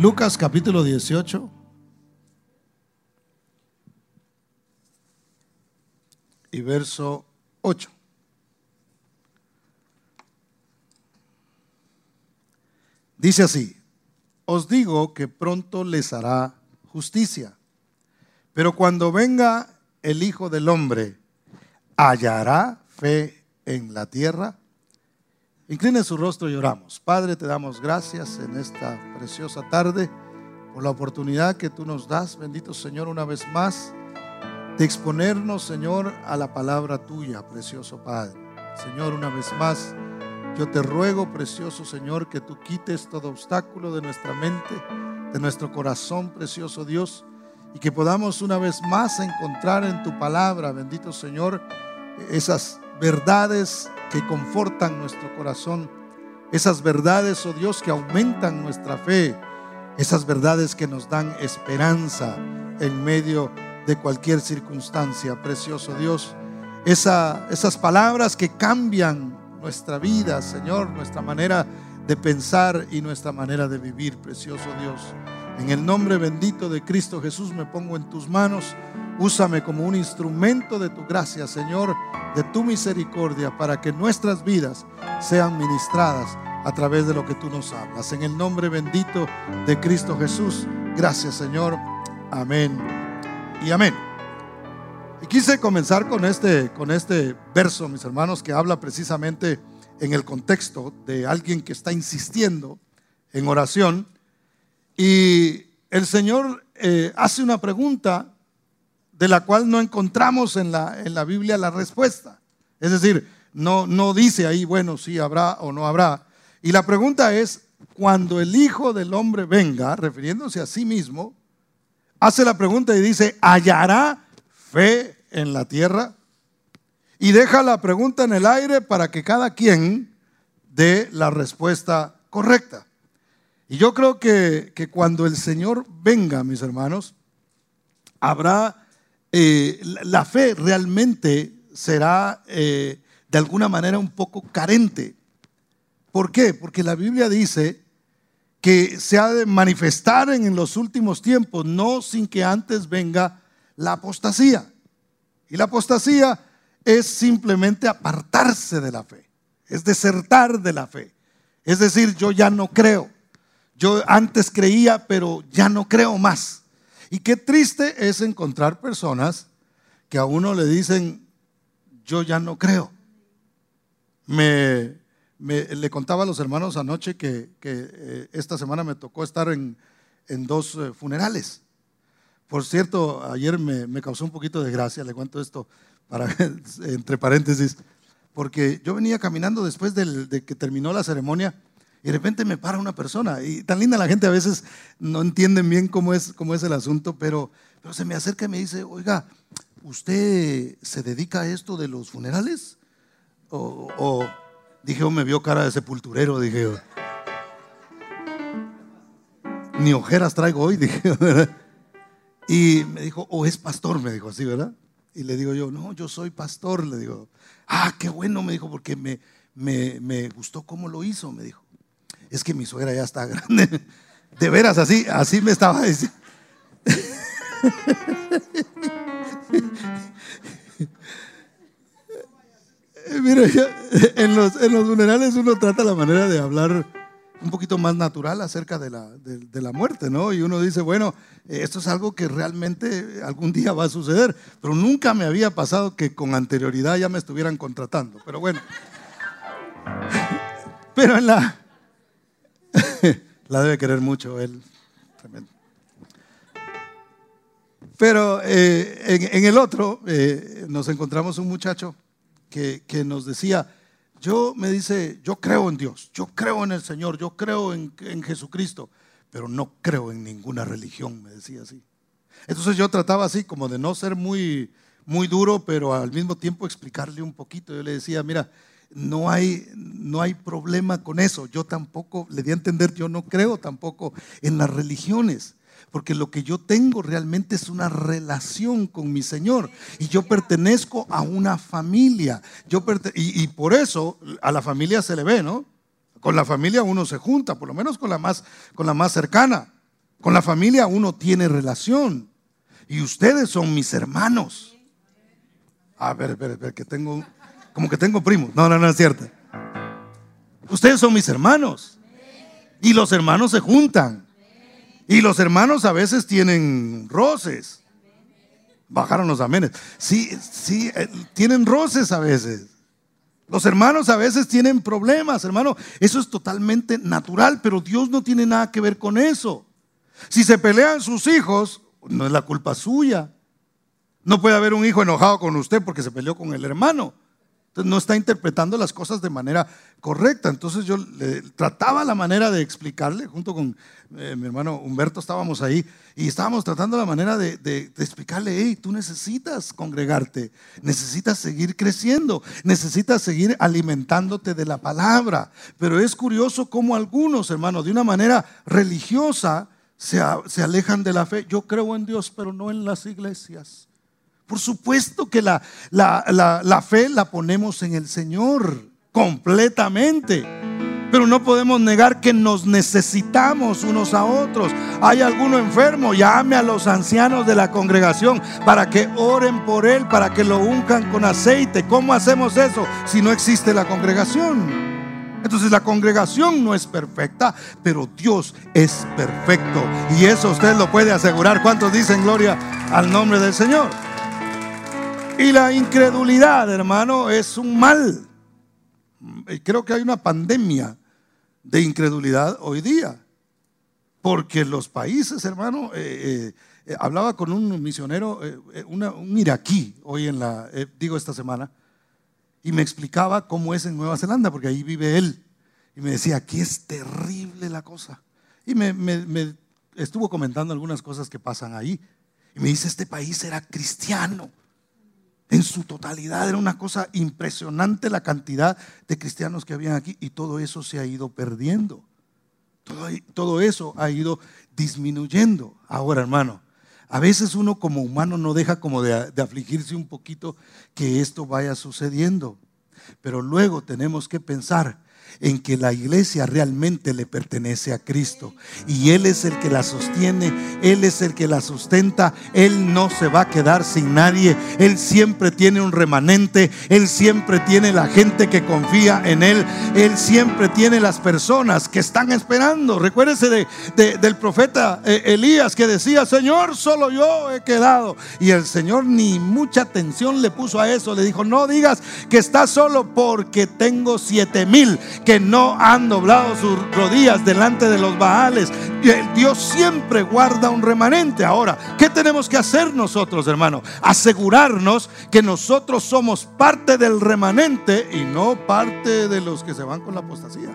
Lucas capítulo 18. Y verso 8. Dice así, os digo que pronto les hará justicia, pero cuando venga el Hijo del Hombre, ¿hallará fe en la tierra? Incline su rostro y oramos. Padre, te damos gracias en esta preciosa tarde por la oportunidad que tú nos das, bendito Señor, una vez más, de exponernos, Señor, a la palabra tuya, precioso Padre. Señor, una vez más, yo te ruego, precioso Señor, que tú quites todo obstáculo de nuestra mente, de nuestro corazón, precioso Dios, y que podamos una vez más encontrar en tu palabra, bendito Señor, esas verdades que confortan nuestro corazón, esas verdades, oh Dios, que aumentan nuestra fe, esas verdades que nos dan esperanza en medio de cualquier circunstancia, precioso Dios, esas palabras que cambian nuestra vida, Señor, nuestra manera de pensar y nuestra manera de vivir, precioso Dios. En el nombre bendito de Cristo Jesús me pongo en tus manos. Úsame como un instrumento de tu gracia, Señor, de tu misericordia, para que nuestras vidas sean ministradas a través de lo que tú nos hablas. En el nombre bendito de Cristo Jesús. Gracias, Señor. Amén. Y amén. Y quise comenzar con este, con este verso, mis hermanos, que habla precisamente en el contexto de alguien que está insistiendo en oración. Y el Señor eh, hace una pregunta de la cual no encontramos en la, en la Biblia la respuesta. Es decir, no, no dice ahí, bueno, si habrá o no habrá. Y la pregunta es, cuando el Hijo del Hombre venga, refiriéndose a sí mismo, hace la pregunta y dice, ¿hallará fe en la tierra? Y deja la pregunta en el aire para que cada quien dé la respuesta correcta. Y yo creo que, cuando el Señor venga, mis hermanos, habrá eh, la fe realmente será eh, de alguna manera un poco carente. ¿Por qué? Porque la Biblia dice que se ha de manifestar en los últimos tiempos, no sin que antes venga la apostasía. Y la apostasía es simplemente apartarse de la fe, es desertar de la fe. Es decir, yo ya no creo. Yo antes creía, pero ya no creo más. Y qué triste es encontrar personas que a uno le dicen, yo ya no creo. Me, le contaba a los hermanos anoche que, eh, esta semana me tocó estar en, dos eh, funerales. Por cierto, ayer me, causó un poquito de gracia, le cuento esto para, entre paréntesis, porque yo venía caminando después de que terminó la ceremonia y de repente me para una persona. Y tan linda la gente a veces no entienden bien cómo es, cómo es el asunto, pero, pero se me acerca y me dice, oiga, ¿usted se dedica a esto de los funerales? O, dije, oh, me vio cara de sepulturero, dije, oh. ni ojeras traigo hoy, dije, Y me dijo, o es pastor, me dijo así, ¿verdad? Y le digo yo, no, yo soy pastor, le digo, ah, qué bueno, me dijo, porque me, me, me gustó cómo lo hizo, me dijo es que mi suegra ya está grande. De veras, así, así me estaba diciendo. Mira, en los, en los funerales uno trata la manera de hablar un poquito más natural acerca de la, de, la, muerte, ¿no? Y uno dice, bueno, esto es algo que realmente algún día va a suceder, pero nunca me había pasado que con anterioridad ya me estuvieran contratando, pero bueno. Pero en la, la debe querer mucho él. Pero eh, en, el otro eh, nos encontramos un muchacho que, nos decía, yo me dice, yo creo en Dios, yo creo en el Señor, yo creo en, en Jesucristo, pero no creo en ninguna religión, me decía así. Entonces yo trataba así como de no ser muy, muy duro, pero al mismo tiempo explicarle un poquito. Yo le decía, mira, no hay, no hay problema con eso. Yo tampoco, le di a entender, yo no creo tampoco en las religiones. Porque lo que yo tengo realmente es una relación con mi Señor. Y yo pertenezco a una familia. Yo y, por eso a la familia se le ve, ¿no? Con la familia uno se junta, por lo menos con la más, con la más cercana. Con la familia uno tiene relación. Y ustedes son mis hermanos. A ver, ver, ver, que tengo, como que tengo primos. No, no, no es cierto. Ustedes son mis hermanos. Y los hermanos se juntan. Y los hermanos a veces tienen roces. Bajaron los amenes. Sí, sí, eh, tienen roces a veces. Los hermanos a veces tienen problemas, hermano. Eso es totalmente natural, pero Dios no tiene nada que ver con eso. Si se pelean sus hijos, no es la culpa suya. No puede haber un hijo enojado con usted porque se peleó con el hermano. Entonces no está interpretando las cosas de manera correcta. Entonces yo le, trataba la manera de explicarle, junto con eh, mi hermano Humberto estábamos ahí y estábamos tratando la manera de, de, explicarle, hey, tú necesitas congregarte, necesitas seguir creciendo, necesitas seguir alimentándote de la palabra. Pero es curioso cómo algunos, hermanos, de una manera religiosa, se, se alejan de la fe. Yo creo en Dios, pero no en las iglesias. Por supuesto que la, la, fe la ponemos en el Señor completamente. Pero no podemos negar que nos necesitamos unos a otros. Hay alguno enfermo, llame a los ancianos de la congregación para que oren por él, para que lo uncan con aceite. ¿Cómo hacemos eso si no existe la congregación? Entonces la congregación no es perfecta, pero Dios es perfecto. Y eso usted lo puede asegurar. ¿Cuántos dicen gloria al nombre del Señor? Y la incredulidad, hermano, es un mal. Creo que hay una pandemia de incredulidad hoy día. Porque los países, hermano, eh, eh, hablaba con un misionero, eh, un iraquí, hoy en la, digo esta semana, y me explicaba cómo es en Nueva Zelanda, porque ahí vive él. Y me decía, aquí es terrible la cosa. Y me, me estuvo comentando algunas cosas que pasan ahí. Y me dice, este país era cristiano en su totalidad. Era una cosa impresionante la cantidad de cristianos que habían aquí y todo eso se ha ido perdiendo. Todo, todo eso ha ido disminuyendo. Ahora, hermano, a veces uno como humano no deja como de, de afligirse un poquito que esto vaya sucediendo. Pero luego tenemos que pensar en que la iglesia realmente le pertenece a Cristo. Y Él es el que la sostiene, Él es el que la sustenta, Él no se va a quedar sin nadie, Él siempre tiene un remanente, Él siempre tiene la gente que confía en Él, Él siempre tiene las personas que están esperando. Recuérdese de, del profeta eh, Elías que decía, Señor, solo yo he quedado. Y el Señor ni mucha atención le puso a eso, le dijo, no digas que estás solo porque tengo siete mil que no han doblado sus rodillas delante de los Baales. Dios siempre guarda un remanente. Ahora, ¿qué tenemos que hacer nosotros, hermano? Asegurarnos que nosotros somos parte del remanente y no parte de los que se van con la apostasía.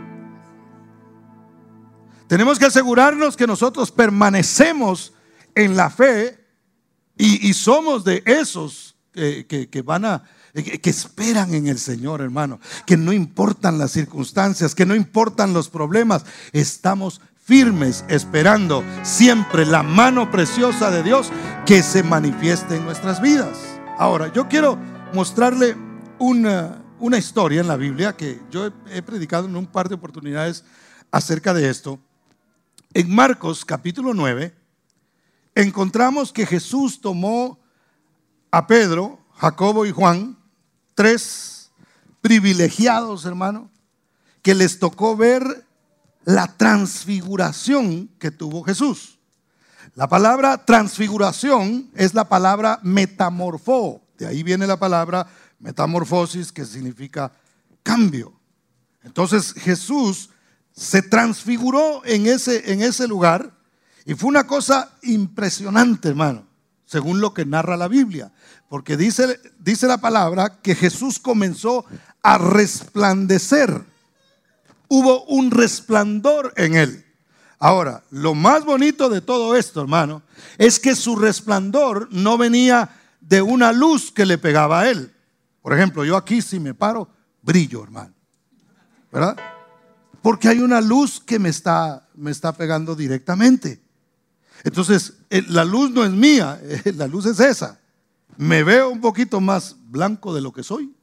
Tenemos que asegurarnos que nosotros permanecemos en la fe y, somos de esos que van a que esperan en el Señor, hermano, que no importan las circunstancias, que no importan los problemas, estamos firmes esperando siempre la mano preciosa de Dios que se manifieste en nuestras vidas. Ahora, yo quiero mostrarle una, una historia en la Biblia que yo he, he predicado en un par de oportunidades acerca de esto. En Marcos capítulo 9 encontramos que Jesús tomó a Pedro, Jacobo y Juan tres privilegiados, hermano, que les tocó ver la transfiguración que tuvo Jesús. La palabra transfiguración es la palabra metamorfo. De ahí viene la palabra metamorfosis, que significa cambio. Entonces Jesús se transfiguró en ese, en ese lugar y fue una cosa impresionante, hermano, según lo que narra la Biblia. Porque dice, dice la palabra que Jesús comenzó a resplandecer. Hubo un resplandor en él. Ahora, lo más bonito de todo esto, hermano, es que su resplandor no venía de una luz que le pegaba a él. Por ejemplo, yo aquí si me paro, brillo, hermano. ¿Verdad? Porque hay una luz que me está, me está pegando directamente. Entonces, eh, la luz no es mía, la luz es esa me veo un poquito más blanco de lo que soy,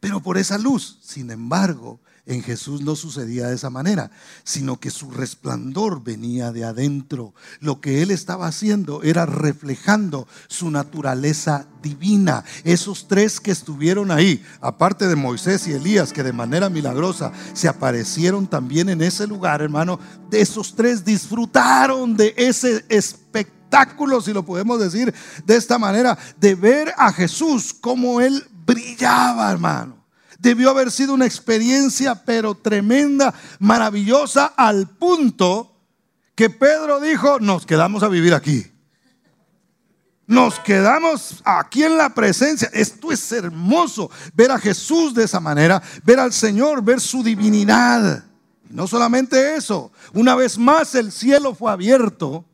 pero por esa luz. Sin embargo, en Jesús no sucedía de esa manera, sino que su resplandor venía de adentro. Lo que él estaba haciendo era reflejando su naturaleza divina. Esos tres que estuvieron ahí, aparte de Moisés y Elías, que de manera milagrosa se aparecieron también en ese lugar, hermano, de esos tres disfrutaron de ese espectáculo, si lo podemos decir de esta manera, de ver a Jesús como él brillaba, hermano. Debió haber sido una experiencia, pero tremenda, maravillosa, al punto que Pedro dijo, nos quedamos a vivir aquí. Nos quedamos aquí en la presencia. Esto es hermoso, ver a Jesús de esa manera, ver al Señor, ver su divinidad. No solamente eso, una vez más el cielo fue abierto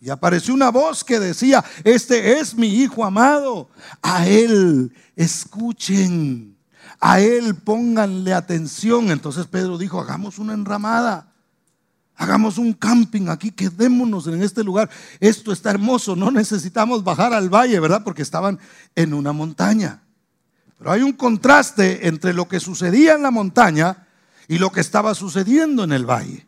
y apareció una voz que decía, este es mi Hijo amado, a Él escuchen a Él pónganle atención. Entonces Pedro dijo, hagamos una enramada. Hagamos un camping aquí, quedémonos en este lugar. Esto está hermoso, no necesitamos bajar al valle, ¿verdad? Porque estaban en una montaña. Pero hay un contraste entre lo que sucedía en la montaña y lo que estaba sucediendo en el valle.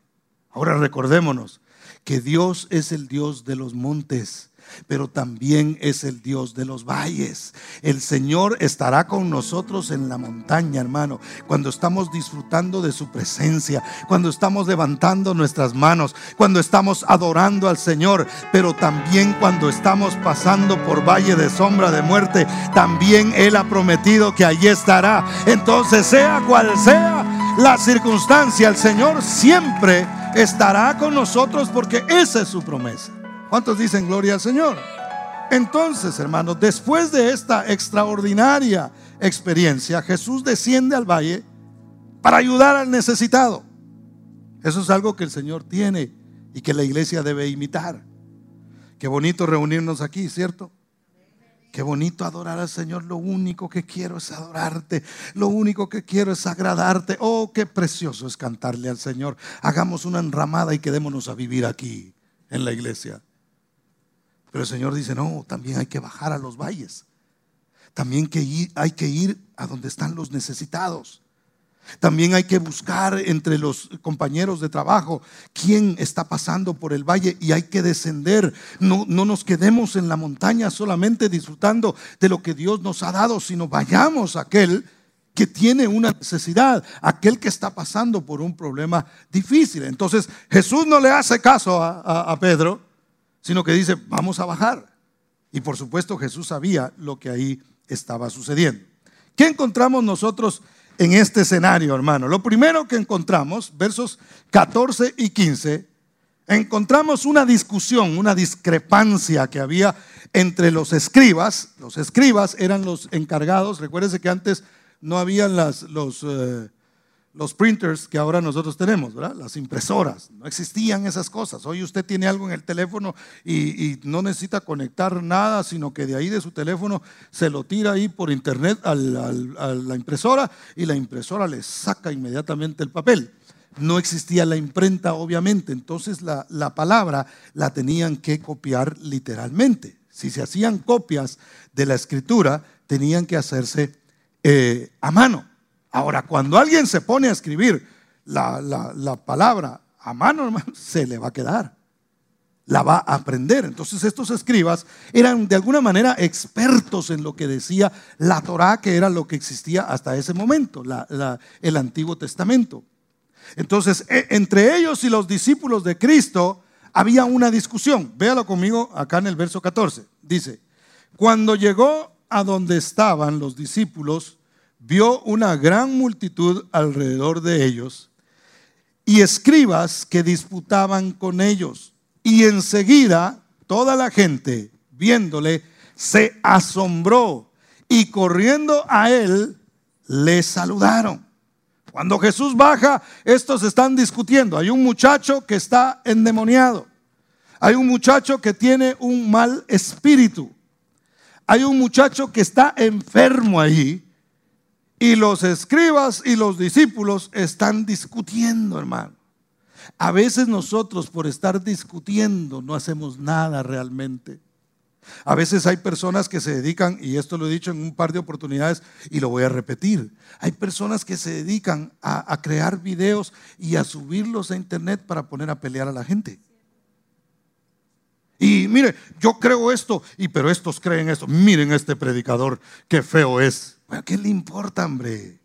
Ahora recordémonos que Dios es el Dios de los montes pero también es el Dios de los valles. El Señor estará con nosotros en la montaña, hermano, cuando estamos disfrutando de su presencia, cuando estamos levantando nuestras manos, cuando estamos adorando al Señor, pero también cuando estamos pasando por valle de sombra de muerte, también Él ha prometido que allí estará. Entonces, sea cual sea la circunstancia, el Señor siempre estará con nosotros porque esa es su promesa. ¿Cuántos dicen gloria al Señor? Entonces, hermanos, después de esta extraordinaria experiencia, Jesús desciende al valle para ayudar al necesitado. Eso es algo que el Señor tiene y que la iglesia debe imitar. Qué bonito reunirnos aquí, ¿cierto? Qué bonito adorar al Señor. Lo único que quiero es adorarte. Lo único que quiero es agradarte. Oh, qué precioso es cantarle al Señor. Hagamos una enramada y quedémonos a vivir aquí en la iglesia. Pero el Señor dice, no, también hay que bajar a los valles. También hay que ir a donde están los necesitados. También hay que buscar entre los compañeros de trabajo quién está pasando por el valle y hay que descender. No, no nos quedemos en la montaña solamente disfrutando de lo que Dios nos ha dado, sino vayamos a aquel que tiene una necesidad, aquel que está pasando por un problema difícil. Entonces Jesús no le hace caso a Pedro sino que dice, vamos a bajar. Y por supuesto Jesús sabía lo que ahí estaba sucediendo. ¿Qué encontramos nosotros en este escenario, hermano? Lo primero que encontramos, versos 14 y 15, encontramos una discusión, una discrepancia que había entre los escribas. Los escribas eran los encargados, recuérdese que antes no habían las, los... Eh, los printers que ahora nosotros tenemos, ¿verdad? Las impresoras. No existían esas cosas. Hoy usted tiene algo en el teléfono y, no necesita conectar nada, sino que de ahí de su teléfono se lo tira ahí por internet a la impresora y la impresora le saca inmediatamente el papel. No existía la imprenta, obviamente. Entonces la, palabra la tenían que copiar literalmente. Si se hacían copias de la escritura, tenían que hacerse eh, a mano. Ahora, cuando alguien se pone a escribir la, palabra a mano, se le va a quedar. La va a aprender. Entonces estos escribas eran de alguna manera expertos en lo que decía la Torá, que era lo que existía hasta ese momento, el Antiguo Testamento. Entonces, e, entre ellos y los discípulos de Cristo había una discusión. Véalo conmigo acá en el verso 14. Dice, cuando llegó a donde estaban los discípulos, vio una gran multitud alrededor de ellos y escribas que disputaban con ellos. Y enseguida toda la gente, viéndole, se asombró y corriendo a él, le saludaron. Cuando Jesús baja, estos están discutiendo. Hay un muchacho que está endemoniado. Hay un muchacho que tiene un mal espíritu. Hay un muchacho que está enfermo ahí y los escribas y los discípulos están discutiendo, hermano. A veces nosotros por estar discutiendo no hacemos nada realmente. A veces hay personas que se dedican, y esto lo he dicho en un par de oportunidades y lo voy a repetir, hay personas que se dedican a, crear videos y a subirlos a internet para poner a pelear a la gente. Y mire, yo creo esto, y pero estos creen esto. Miren este predicador, qué feo es. ¿Qué le importa, hombre?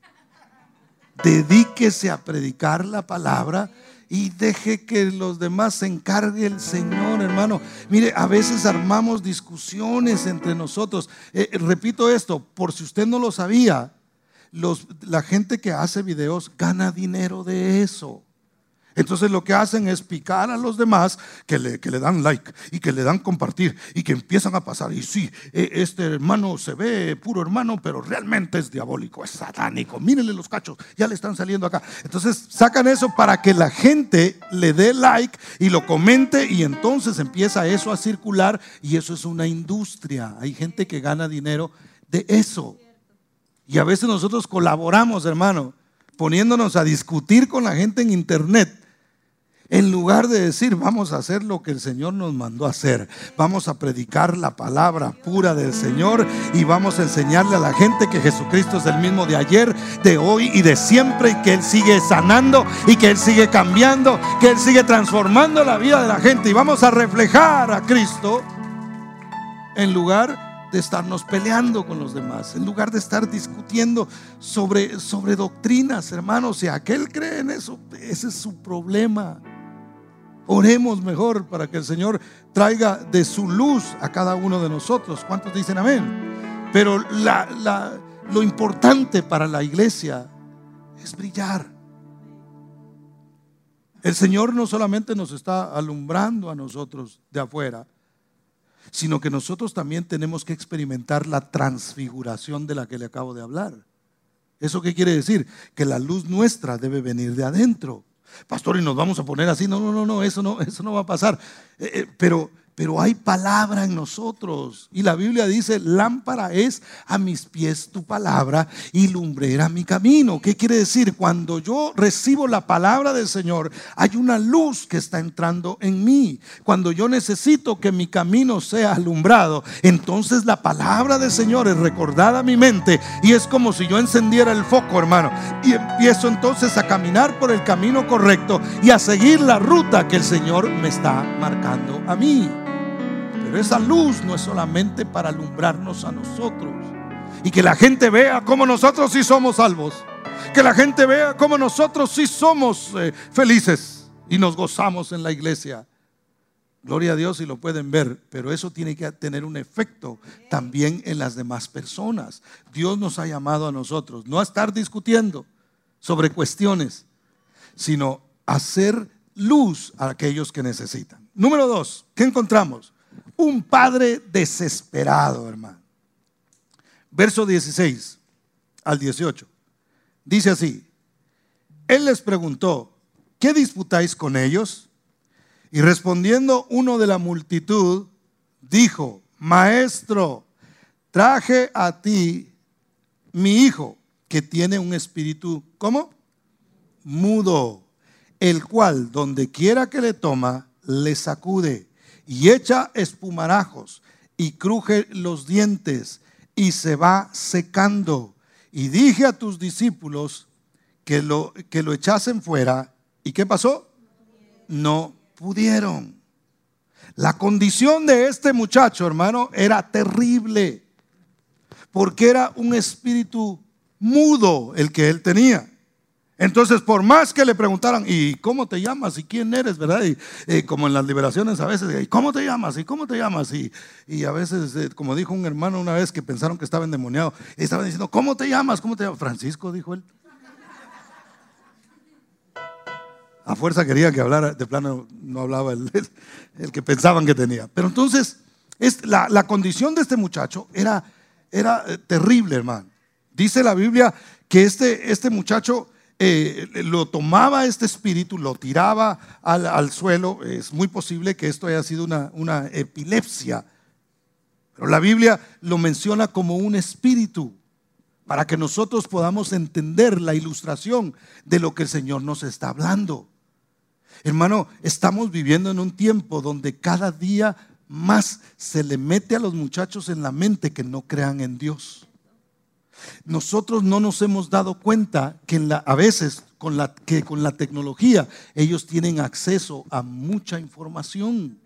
Dedíquese a predicar la palabra y deje que los demás se encargue el Señor, hermano. Mire, a veces armamos discusiones entre nosotros. Eh, repito esto, por si usted no lo sabía, los, la gente que hace videos gana dinero de eso. Entonces lo que hacen es picar a los demás que le, que le dan like y que le dan compartir y que empiezan a pasar. Y sí, e, este hermano se ve puro hermano, pero realmente es diabólico, es satánico. Mírenle los cachos, ya le están saliendo acá. Entonces sacan eso para que la gente le dé like y lo comente y entonces empieza eso a circular y eso es una industria. Hay gente que gana dinero de eso. Y a veces nosotros colaboramos, hermano, poniéndonos a discutir con la gente en internet en lugar de decir, vamos a hacer lo que el Señor nos mandó a hacer, vamos a predicar la palabra pura del Señor y vamos a enseñarle a la gente que Jesucristo es el mismo de ayer, de hoy y de siempre y que Él sigue sanando y que Él sigue cambiando, que Él sigue transformando la vida de la gente y vamos a reflejar a Cristo en lugar de estarnos peleando con los demás, en lugar de estar discutiendo sobre, sobre doctrinas, hermanos. Si aquel cree en eso, ese es su problema. Oremos mejor para que el Señor traiga de su luz a cada uno de nosotros. ¿Cuántos dicen amén? Pero lo importante para la iglesia es brillar. El Señor no solamente nos está alumbrando a nosotros de afuera, sino que nosotros también tenemos que experimentar la transfiguración de la que le acabo de hablar. ¿Eso qué quiere decir? Que la luz nuestra debe venir de adentro. Pastor, y nos vamos a poner así. No, no, no, no, eso no, eso no va a pasar. Eh, eh, pero pero hay palabra en nosotros. Y la Biblia dice, lámpara es a mis pies tu palabra y lumbrera mi camino. ¿Qué quiere decir? Cuando yo recibo la palabra del Señor, hay una luz que está entrando en mí. Cuando yo necesito que mi camino sea alumbrado, entonces la palabra del Señor es recordada a mi mente y es como si yo encendiera el foco, hermano. Y empiezo entonces a caminar por el camino correcto y a seguir la ruta que el Señor me está marcando a mí. Pero esa luz no es solamente para alumbrarnos a nosotros y que la gente vea cómo nosotros sí somos salvos. Que la gente vea cómo nosotros sí somos eh, felices y nos gozamos en la iglesia. Gloria a Dios y lo pueden ver, pero eso tiene que tener un efecto también en las demás personas. Dios nos ha llamado a nosotros, no a estar discutiendo sobre cuestiones, sino a hacer luz a aquellos que necesitan. Número dos, ¿qué encontramos? Un padre desesperado, hermano. Verso 16 al 18. Dice así, él les preguntó, ¿qué disputáis con ellos? Y respondiendo uno de la multitud, dijo, Maestro, traje a ti mi hijo, que tiene un espíritu, ¿cómo? Mudo, el cual donde quiera que le toma, le sacude y echa espumarajos y cruje los dientes y se va secando. Y dije a tus discípulos que lo, que lo echasen fuera. ¿Y qué pasó? No pudieron. La condición de este muchacho, hermano, era terrible. Porque era un espíritu mudo el que él tenía. Entonces, por más que le preguntaran, ¿y cómo te llamas? ¿Y quién eres? ¿Verdad? Y, eh, como en las liberaciones a veces, ¿y cómo te llamas? ¿Y cómo te llamas? Y, y a veces, eh, como dijo un hermano una vez que pensaron que estaba endemoniado, y estaban diciendo, ¿cómo te llamas? ¿Cómo te llamas? Francisco, dijo él. A fuerza quería que hablara, de plano no hablaba el, el, que pensaban que tenía. Pero entonces, es, la, la, condición de este muchacho era, era eh, terrible, hermano. Dice la Biblia que este, este muchacho eh, lo tomaba este espíritu, lo tiraba al, suelo. Es muy posible que esto haya sido una, una epilepsia. Pero la Biblia lo menciona como un espíritu para que nosotros podamos entender la ilustración de lo que el Señor nos está hablando. Hermano, estamos viviendo en un tiempo donde cada día más se le mete a los muchachos en la mente que no crean en Dios. Nosotros no nos hemos dado cuenta que a veces con la, que con la tecnología ellos tienen acceso a mucha información.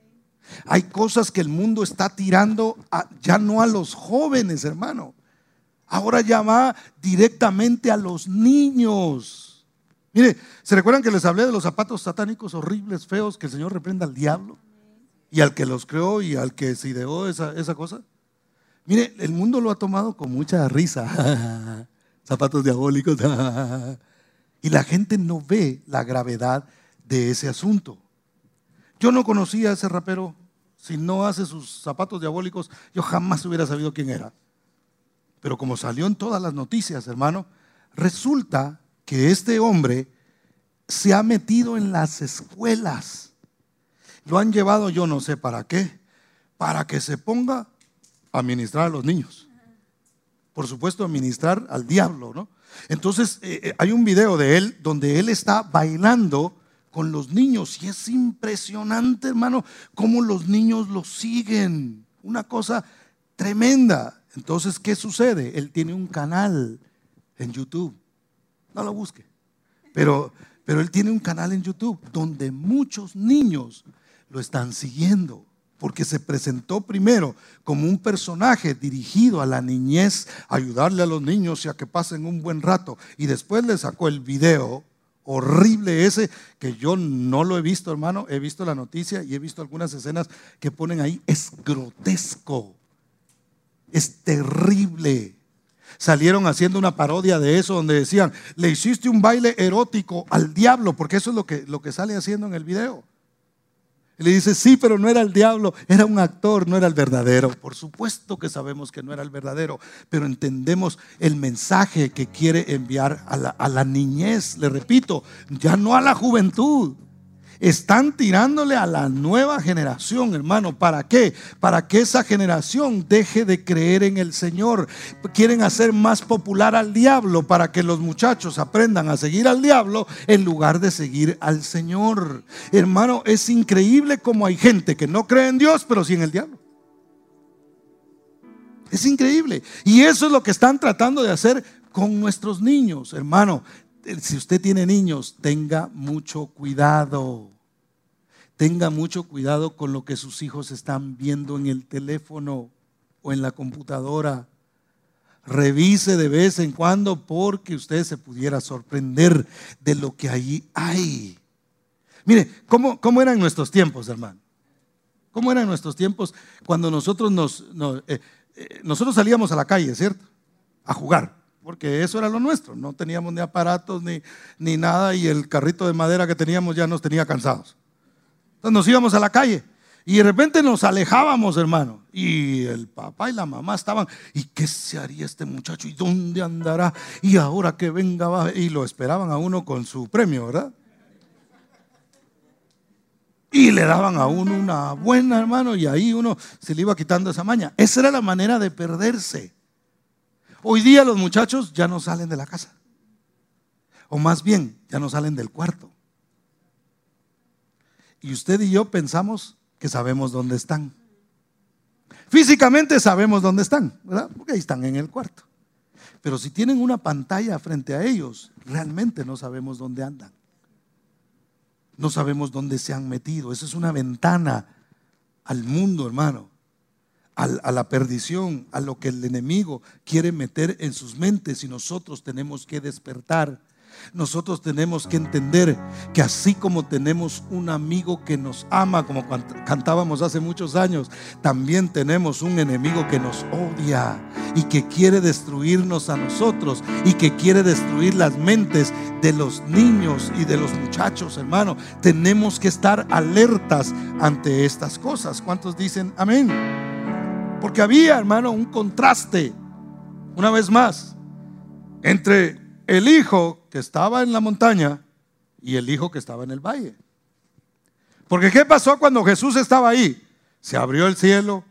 Hay cosas que el mundo está tirando ya no a los jóvenes, hermano. Ahora ya va directamente a los niños. Mire, ¿se recuerdan que les hablé de los zapatos satánicos horribles, feos, que el Señor reprenda al diablo? Y al que los creó y al que se ideó esa, esa cosa. Mire, el mundo lo ha tomado con mucha risa. Zapatos diabólicos. y la gente no ve la gravedad de ese asunto. Yo no conocía a ese rapero. Si no hace sus zapatos diabólicos, yo jamás hubiera sabido quién era. Pero como salió en todas las noticias, hermano, resulta que este hombre se ha metido en las escuelas. Lo han llevado yo no sé para qué, para que se ponga a ministrar a los niños. Por supuesto, a ministrar al diablo, ¿no? Entonces, eh, eh, hay un video de él donde él está bailando con los niños y es impresionante, hermano, cómo los niños lo siguen. Una cosa tremenda. Entonces, ¿qué sucede? Él tiene un canal en YouTube. No lo busque. Pero, pero él tiene un canal en YouTube donde muchos niños lo están siguiendo porque se presentó primero como un personaje dirigido a la niñez, ayudarle a los niños y a que pasen un buen rato, y después le sacó el video horrible ese, que yo no lo he visto, hermano, he visto la noticia y he visto algunas escenas que ponen ahí, es grotesco, es terrible. Salieron haciendo una parodia de eso donde decían, le hiciste un baile erótico al diablo, porque eso es lo que, lo que sale haciendo en el video le dice, sí, pero no era el diablo, era un actor, no era el verdadero. Por supuesto que sabemos que no era el verdadero, pero entendemos el mensaje que quiere enviar a la, a la niñez, le repito, ya no a la juventud. Están tirándole a la nueva generación, hermano. ¿Para qué? Para que esa generación deje de creer en el Señor. Quieren hacer más popular al diablo para que los muchachos aprendan a seguir al diablo en lugar de seguir al Señor. Hermano, es increíble como hay gente que no cree en Dios, pero sí en el diablo. Es increíble. Y eso es lo que están tratando de hacer con nuestros niños, hermano si usted tiene niños, tenga mucho cuidado. Tenga mucho cuidado con lo que sus hijos están viendo en el teléfono o en la computadora. Revise de vez en cuando porque usted se pudiera sorprender de lo que allí hay. Mire, ¿cómo, cómo eran nuestros tiempos, hermano? ¿Cómo eran nuestros tiempos cuando nosotros nos, eh, eh, nosotros salíamos a la calle, ¿cierto? A jugar porque eso era lo nuestro, no teníamos ni aparatos ni, ni nada y el carrito de madera que teníamos ya nos tenía cansados. Entonces nos íbamos a la calle y de repente nos alejábamos, hermano. Y el papá y la mamá estaban, ¿y qué se haría este muchacho? ¿Y dónde andará? Y ahora que venga, va. y lo esperaban a uno con su premio, ¿verdad? Y le daban a uno una buena, hermano, y ahí uno se le iba quitando esa maña. Esa era la manera de perderse. Hoy día los muchachos ya no salen de la casa. O más bien, ya no salen del cuarto. Y usted y yo pensamos que sabemos dónde están. Físicamente sabemos dónde están, ¿verdad? Porque ahí están en el cuarto. Pero si tienen una pantalla frente a ellos, realmente no sabemos dónde andan. No sabemos dónde se han metido. Esa es una ventana al mundo, hermano a la perdición, a lo que el enemigo quiere meter en sus mentes y nosotros tenemos que despertar. Nosotros tenemos que entender que así como tenemos un amigo que nos ama, como cantábamos hace muchos años, también tenemos un enemigo que nos odia y que quiere destruirnos a nosotros y que quiere destruir las mentes de los niños y de los muchachos, hermano. Tenemos que estar alertas ante estas cosas. ¿Cuántos dicen amén? Porque había, hermano, un contraste, una vez más, entre el hijo que estaba en la montaña y el hijo que estaba en el valle. Porque ¿qué pasó cuando Jesús estaba ahí? Se abrió el cielo,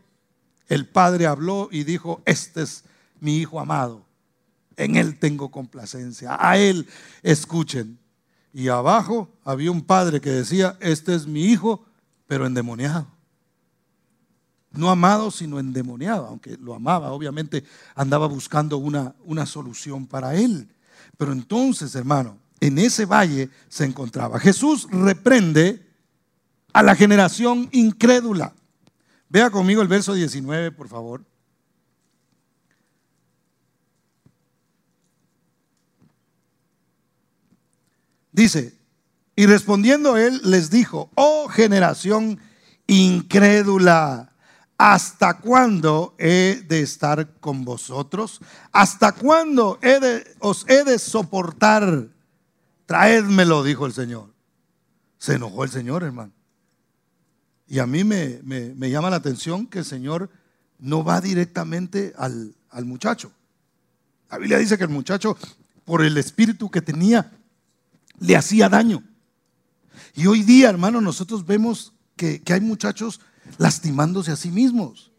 el Padre habló y dijo, este es mi Hijo amado, en Él tengo complacencia, a Él escuchen. Y abajo había un padre que decía, este es mi Hijo, pero endemoniado. No amado, sino endemoniado, aunque lo amaba, obviamente andaba buscando una, una solución para él. Pero entonces, hermano, en ese valle se encontraba. Jesús reprende a la generación incrédula. Vea conmigo el verso 19, por favor. Dice, y respondiendo él les dijo, oh generación incrédula, ¿hasta cuándo he de estar con vosotros? ¿Hasta cuándo os he de soportar? Traédmelo, dijo el Señor. Se enojó el Señor, hermano. Y a mí me, llama la atención que el Señor no va directamente al, al muchacho. La Biblia dice que el muchacho, por el espíritu que tenía, le hacía daño. Y hoy día, hermano, nosotros vemos que, hay muchachos lastimándose a sí mismos.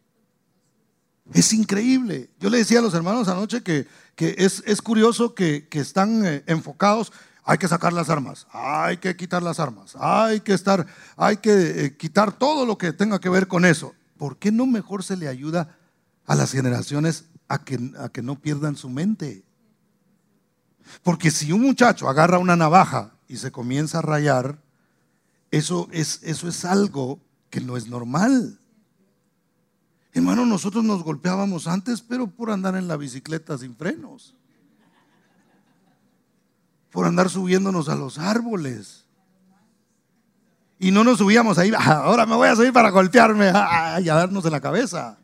Es increíble. Yo le decía a los hermanos anoche que, es, curioso que, están eh, enfocados hay que sacar las armas, hay que quitar las armas, hay que estar, hay que eh, quitar todo lo que tenga que ver con eso. ¿Por qué no mejor se le ayuda a las generaciones a que, a que no pierdan su mente? Porque si un muchacho agarra una navaja y se comienza a rayar, eso es, eso es algo que no es normal. Hermano, nosotros nos golpeábamos antes, pero por andar en la bicicleta sin frenos por andar subiéndonos a los árboles. Y no nos subíamos ahí, ah, ahora me voy a subir para golpearme ah, y a darnos en la cabeza.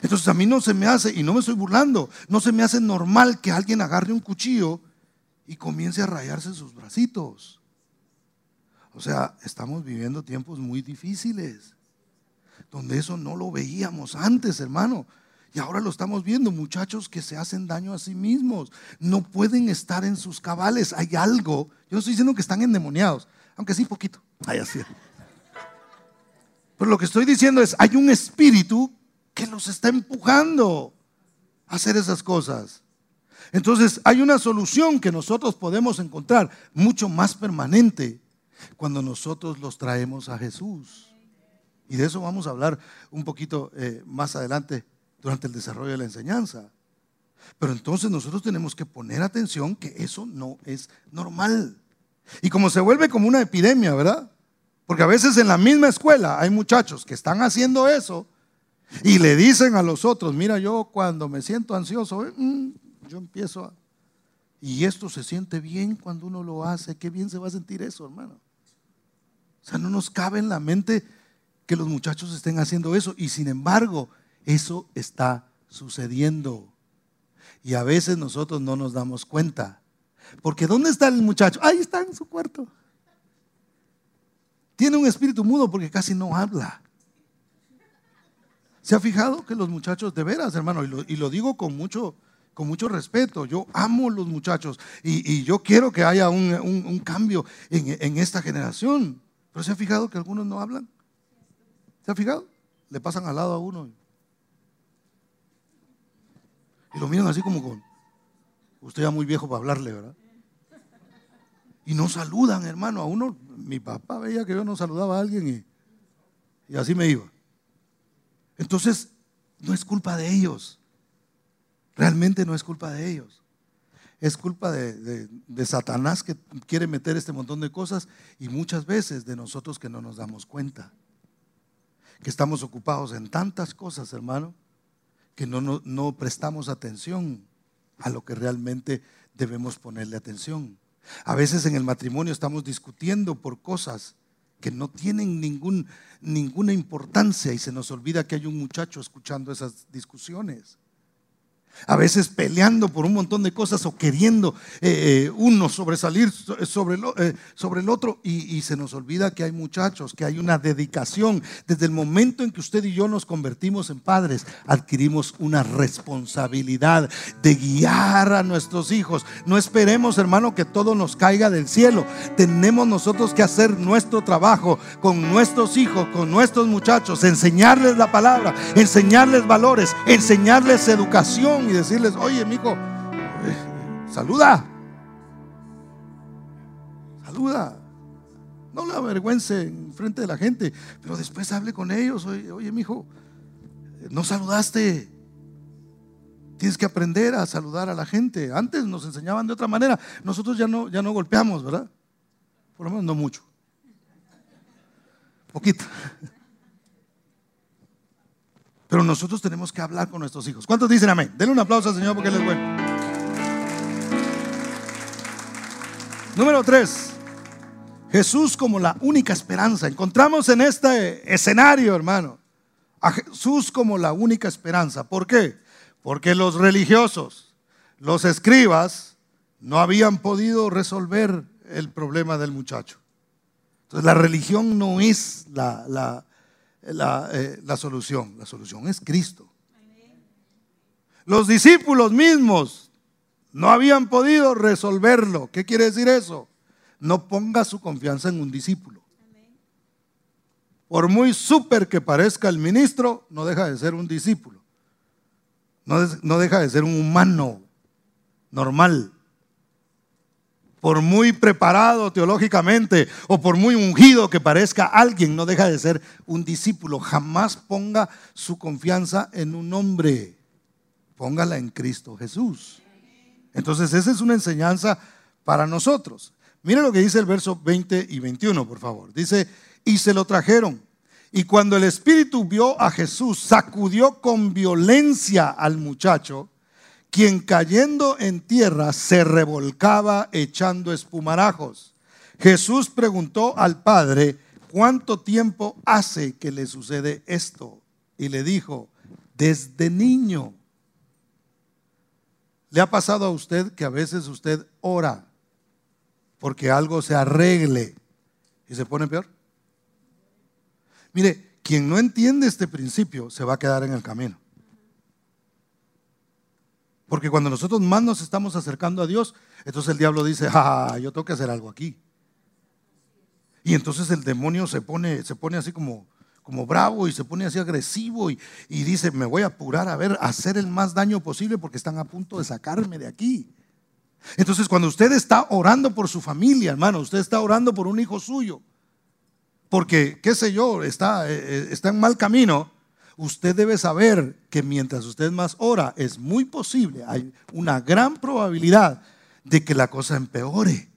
Entonces a mí no se me hace, y no me estoy burlando, no se me hace normal que alguien agarre un cuchillo y comience a rayarse sus bracitos. O sea, estamos viviendo tiempos muy difíciles, donde eso no lo veíamos antes, hermano. Y ahora lo estamos viendo, muchachos que se hacen daño a sí mismos. No pueden estar en sus cabales. Hay algo. Yo no estoy diciendo que están endemoniados, aunque sí poquito. Hay así. Pero lo que estoy diciendo es, hay un espíritu que los está empujando a hacer esas cosas. Entonces hay una solución que nosotros podemos encontrar mucho más permanente cuando nosotros los traemos a Jesús. Y de eso vamos a hablar un poquito eh, más adelante durante el desarrollo de la enseñanza. Pero entonces nosotros tenemos que poner atención que eso no es normal. Y como se vuelve como una epidemia, ¿verdad? Porque a veces en la misma escuela hay muchachos que están haciendo eso y le dicen a los otros, mira, yo cuando me siento ansioso, eh, mm, yo empiezo a... Y esto se siente bien cuando uno lo hace. Qué bien se va a sentir eso, hermano. O sea, no nos cabe en la mente que los muchachos estén haciendo eso. Y sin embargo, eso está sucediendo. Y a veces nosotros no nos damos cuenta. Porque ¿dónde está el muchacho? Ahí está en su cuarto. Tiene un espíritu mudo porque casi no habla. ¿Se ha fijado que los muchachos, de veras, hermano, y lo, digo con mucho, con mucho respeto, yo amo los muchachos y, yo quiero que haya un, cambio en, esta generación. Pero ¿se ha fijado que algunos no hablan? ¿Se ha fijado? Le pasan al lado a uno. Y lo miran así como con, usted ya muy viejo para hablarle, ¿verdad? Y no saludan, hermano. A uno, mi papá veía que yo no saludaba a alguien y, y así me iba. Entonces, no es culpa de ellos. Realmente no es culpa de ellos. Es culpa de, Satanás que quiere meter este montón de cosas y muchas veces de nosotros que no nos damos cuenta. Que estamos ocupados en tantas cosas, hermano, que no, no, prestamos atención a lo que realmente debemos ponerle atención. A veces en el matrimonio estamos discutiendo por cosas que no tienen ningún, ninguna importancia y se nos olvida que hay un muchacho escuchando esas discusiones a veces peleando por un montón de cosas o queriendo eh, eh, uno sobresalir sobre, eh, sobre el otro y, se nos olvida que hay muchachos, que hay una dedicación. Desde el momento en que usted y yo nos convertimos en padres, adquirimos una responsabilidad de guiar a nuestros hijos. No esperemos, hermano, que todo nos caiga del cielo. Tenemos nosotros que hacer nuestro trabajo con nuestros hijos, con nuestros muchachos, enseñarles la palabra, enseñarles valores, enseñarles educación y decirles, oye, mijo, saluda. Saluda. No la avergüence en frente de la gente, pero después hable con ellos. Oye, oye mi hijo, no saludaste. Tienes que aprender a saludar a la gente. Antes nos enseñaban de otra manera. Nosotros ya no, ya no golpeamos, ¿verdad? Por lo menos no mucho. Poquito. Pero nosotros tenemos que hablar con nuestros hijos. ¿Cuántos dicen amén? Denle un aplauso al Señor porque Él es bueno. Número tres. Jesús como la única esperanza. Encontramos en este escenario, hermano, a Jesús como la única esperanza. ¿Por qué? Porque los religiosos, los escribas, no habían podido resolver el problema del muchacho. Entonces la religión no es la, la, eh, la, solución, la solución es Cristo. Los discípulos mismos no habían podido resolverlo. ¿Qué quiere decir eso? No ponga su confianza en un discípulo. Por muy súper que parezca el ministro, no deja de ser un discípulo. No, no deja de ser un humano normal por muy preparado teológicamente o por muy ungido que parezca alguien, no deja de ser un discípulo. Jamás ponga su confianza en un hombre. Póngala en Cristo Jesús. Entonces, esa es una enseñanza para nosotros. Mire lo que dice el verso 20 y 21, por favor. Dice, y se lo trajeron. Y cuando el Espíritu vio a Jesús, sacudió con violencia al muchacho quien cayendo en tierra se revolcaba echando espumarajos. Jesús preguntó al Padre, ¿cuánto tiempo hace que le sucede esto? Y le dijo, desde niño. ¿Le ha pasado a usted que a veces usted ora porque algo se arregle y se pone peor? Mire, quien no entiende este principio se va a quedar en el camino. Porque cuando nosotros más nos estamos acercando a Dios, entonces el diablo dice, ah, yo tengo que hacer algo aquí. Y entonces el demonio se pone, se pone así como, como bravo y se pone así agresivo y, y, dice, me voy a apurar a ver, hacer el más daño posible porque están a punto de sacarme de aquí. Entonces cuando usted está orando por su familia, hermano, usted está orando por un hijo suyo, porque, qué sé yo, está, eh, eh, está en mal camino, usted debe saber que mientras usted más ora, es muy posible, hay una gran probabilidad de que la cosa empeore.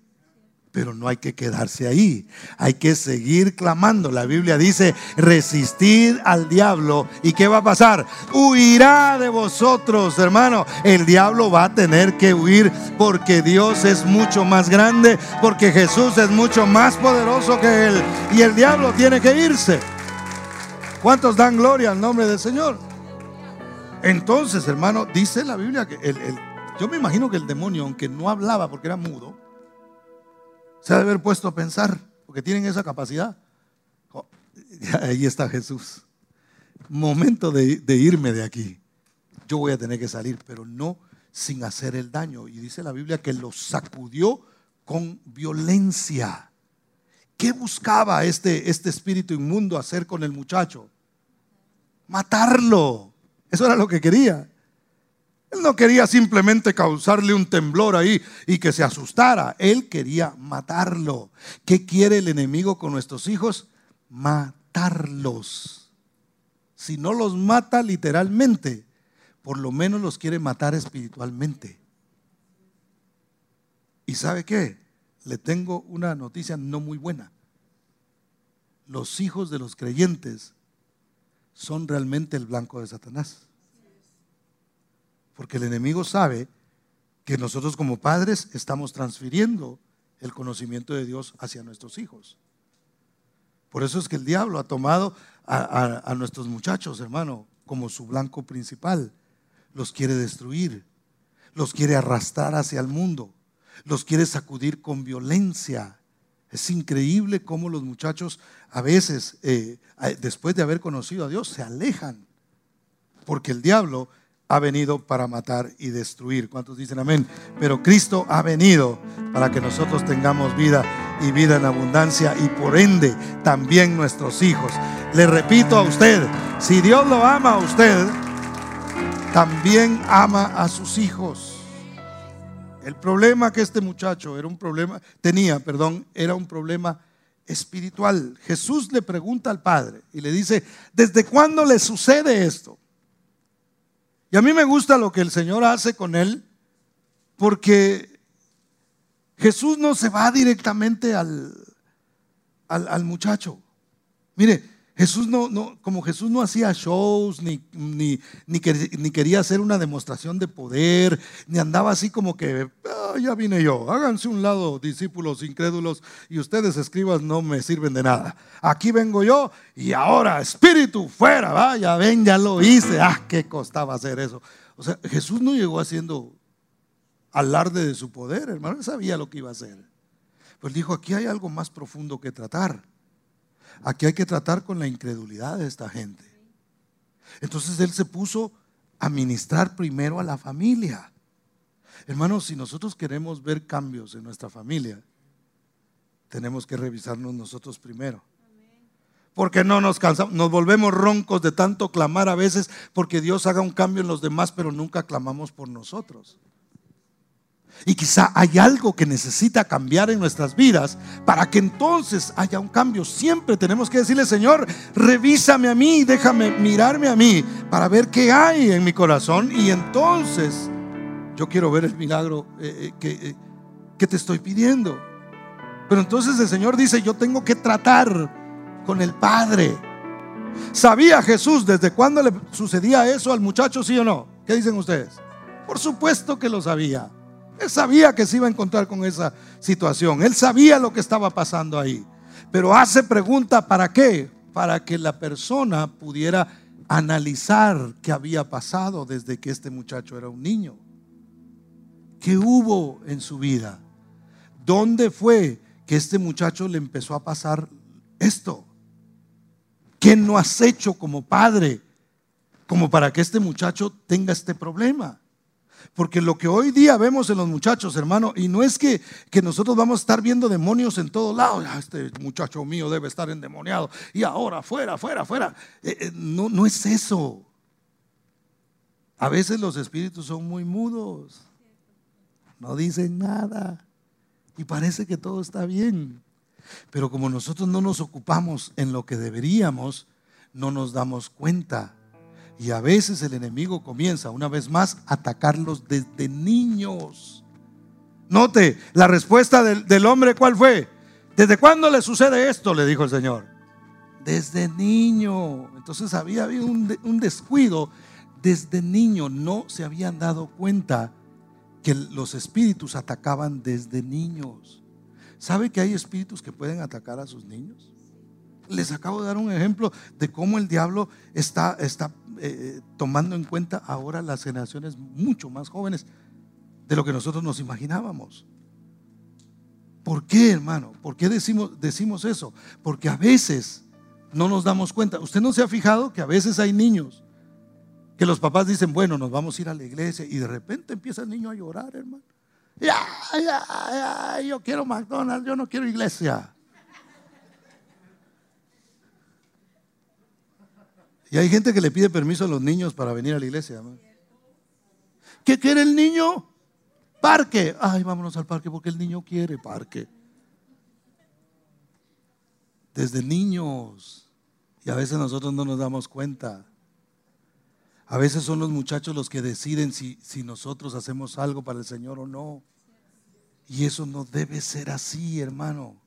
Pero no hay que quedarse ahí, hay que seguir clamando. La Biblia dice, resistir al diablo. ¿Y qué va a pasar? Huirá de vosotros, hermano. El diablo va a tener que huir porque Dios es mucho más grande, porque Jesús es mucho más poderoso que él. Y el diablo tiene que irse. ¿Cuántos dan gloria al nombre del Señor? Entonces, hermano, dice la Biblia que el, yo me imagino que el demonio, aunque no hablaba porque era mudo, se ha de haber puesto a pensar, porque tienen esa capacidad. Oh, ahí está Jesús. Momento de, de irme de aquí. Yo voy a tener que salir, pero no sin hacer el daño. Y dice la Biblia que lo sacudió con violencia. ¿Qué buscaba este, este espíritu inmundo hacer con el muchacho? Matarlo. Eso era lo que quería. Él no quería simplemente causarle un temblor ahí y que se asustara. Él quería matarlo. ¿Qué quiere el enemigo con nuestros hijos? Matarlos. Si no los mata literalmente, por lo menos los quiere matar espiritualmente. ¿Y sabe qué? Le tengo una noticia no muy buena. Los hijos de los creyentes son realmente el blanco de Satanás. Porque el enemigo sabe que nosotros como padres estamos transfiriendo el conocimiento de Dios hacia nuestros hijos. Por eso es que el diablo ha tomado a, nuestros muchachos, hermano, como su blanco principal. Los quiere destruir, los quiere arrastrar hacia el mundo, los quiere sacudir con violencia es increíble cómo los muchachos a veces, eh, después de haber conocido a Dios, se alejan. Porque el diablo ha venido para matar y destruir. ¿Cuántos dicen amén? Pero Cristo ha venido para que nosotros tengamos vida y vida en abundancia y por ende también nuestros hijos. Le repito a usted, si Dios lo ama a usted, también ama a sus hijos. El problema que este muchacho era un problema, tenía, perdón, era un problema espiritual. Jesús le pregunta al Padre y le dice, ¿desde cuándo le sucede esto? Y a mí me gusta lo que el Señor hace con él, porque Jesús no se va directamente al, al, muchacho. Mire, Jesús no, no, como Jesús no hacía shows, ni, ni, ni, quería hacer una demostración de poder, ni andaba así como que, ah, ya vine yo, háganse un lado, discípulos incrédulos, y ustedes escribas no me sirven de nada. Aquí vengo yo, y ahora, espíritu, fuera, vaya, ven, ya lo hice. Ah, qué costaba hacer eso. O sea, Jesús no llegó haciendo alarde de su poder, hermano, él sabía lo que iba a hacer. Pues dijo, aquí hay algo más profundo que tratar. Aquí hay que tratar con la incredulidad de esta gente. Entonces él se puso a ministrar primero a la familia. Hermanos, si nosotros queremos ver cambios en nuestra familia, tenemos que revisarnos nosotros primero. Porque no nos cansamos, nos volvemos roncos de tanto clamar a veces porque Dios haga un cambio en los demás, pero nunca clamamos por nosotros. Y quizá hay algo que necesita cambiar en nuestras vidas para que entonces haya un cambio. Siempre tenemos que decirle, Señor, revísame a mí, déjame mirarme a mí para ver qué hay en mi corazón. Y entonces yo quiero ver el milagro eh, eh, que, eh, que te estoy pidiendo. Pero entonces el Señor dice, yo tengo que tratar con el Padre. ¿Sabía Jesús desde cuándo le sucedía eso al muchacho, sí o no? ¿Qué dicen ustedes? Por supuesto que lo sabía. Él sabía que se iba a encontrar con esa situación. Él sabía lo que estaba pasando ahí. Pero hace pregunta, ¿para qué? Para que la persona pudiera analizar qué había pasado desde que este muchacho era un niño. ¿Qué hubo en su vida? ¿Dónde fue que este muchacho le empezó a pasar esto? ¿Qué no has hecho como padre como para que este muchacho tenga este problema? Porque lo que hoy día vemos en los muchachos, hermano, y no es que, nosotros vamos a estar viendo demonios en todos lados. Ah, este muchacho mío debe estar endemoniado. Y ahora, fuera, fuera, fuera. Eh, eh, no, no es eso. A veces los espíritus son muy mudos. No dicen nada. Y parece que todo está bien. Pero como nosotros no nos ocupamos en lo que deberíamos, no nos damos cuenta y a veces el enemigo comienza una vez más a atacarlos desde niños. Note, la respuesta del, hombre, ¿cuál fue? ¿Desde cuándo le sucede esto? Le dijo el Señor. Desde niño. Entonces había habido un, un descuido. Desde niño no se habían dado cuenta que los espíritus atacaban desde niños. ¿Sabe que hay espíritus que pueden atacar a sus niños? Les acabo de dar un ejemplo de cómo el diablo está, está eh, tomando en cuenta ahora las generaciones mucho más jóvenes de lo que nosotros nos imaginábamos. ¿Por qué, hermano? ¿Por qué decimos, decimos eso? Porque a veces no nos damos cuenta. ¿Usted no se ha fijado que a veces hay niños que los papás dicen, bueno, nos vamos a ir a la iglesia y de repente empieza el niño a llorar, hermano? Ya, ya, ya, yo quiero McDonald's, yo no quiero iglesia. Y hay gente que le pide permiso a los niños para venir a la iglesia. ¿Qué quiere el niño? Parque. Ay, vámonos al parque porque el niño quiere parque. Desde niños. Y a veces nosotros no nos damos cuenta. A veces son los muchachos los que deciden si, si nosotros hacemos algo para el Señor o no. Y eso no debe ser así, hermano.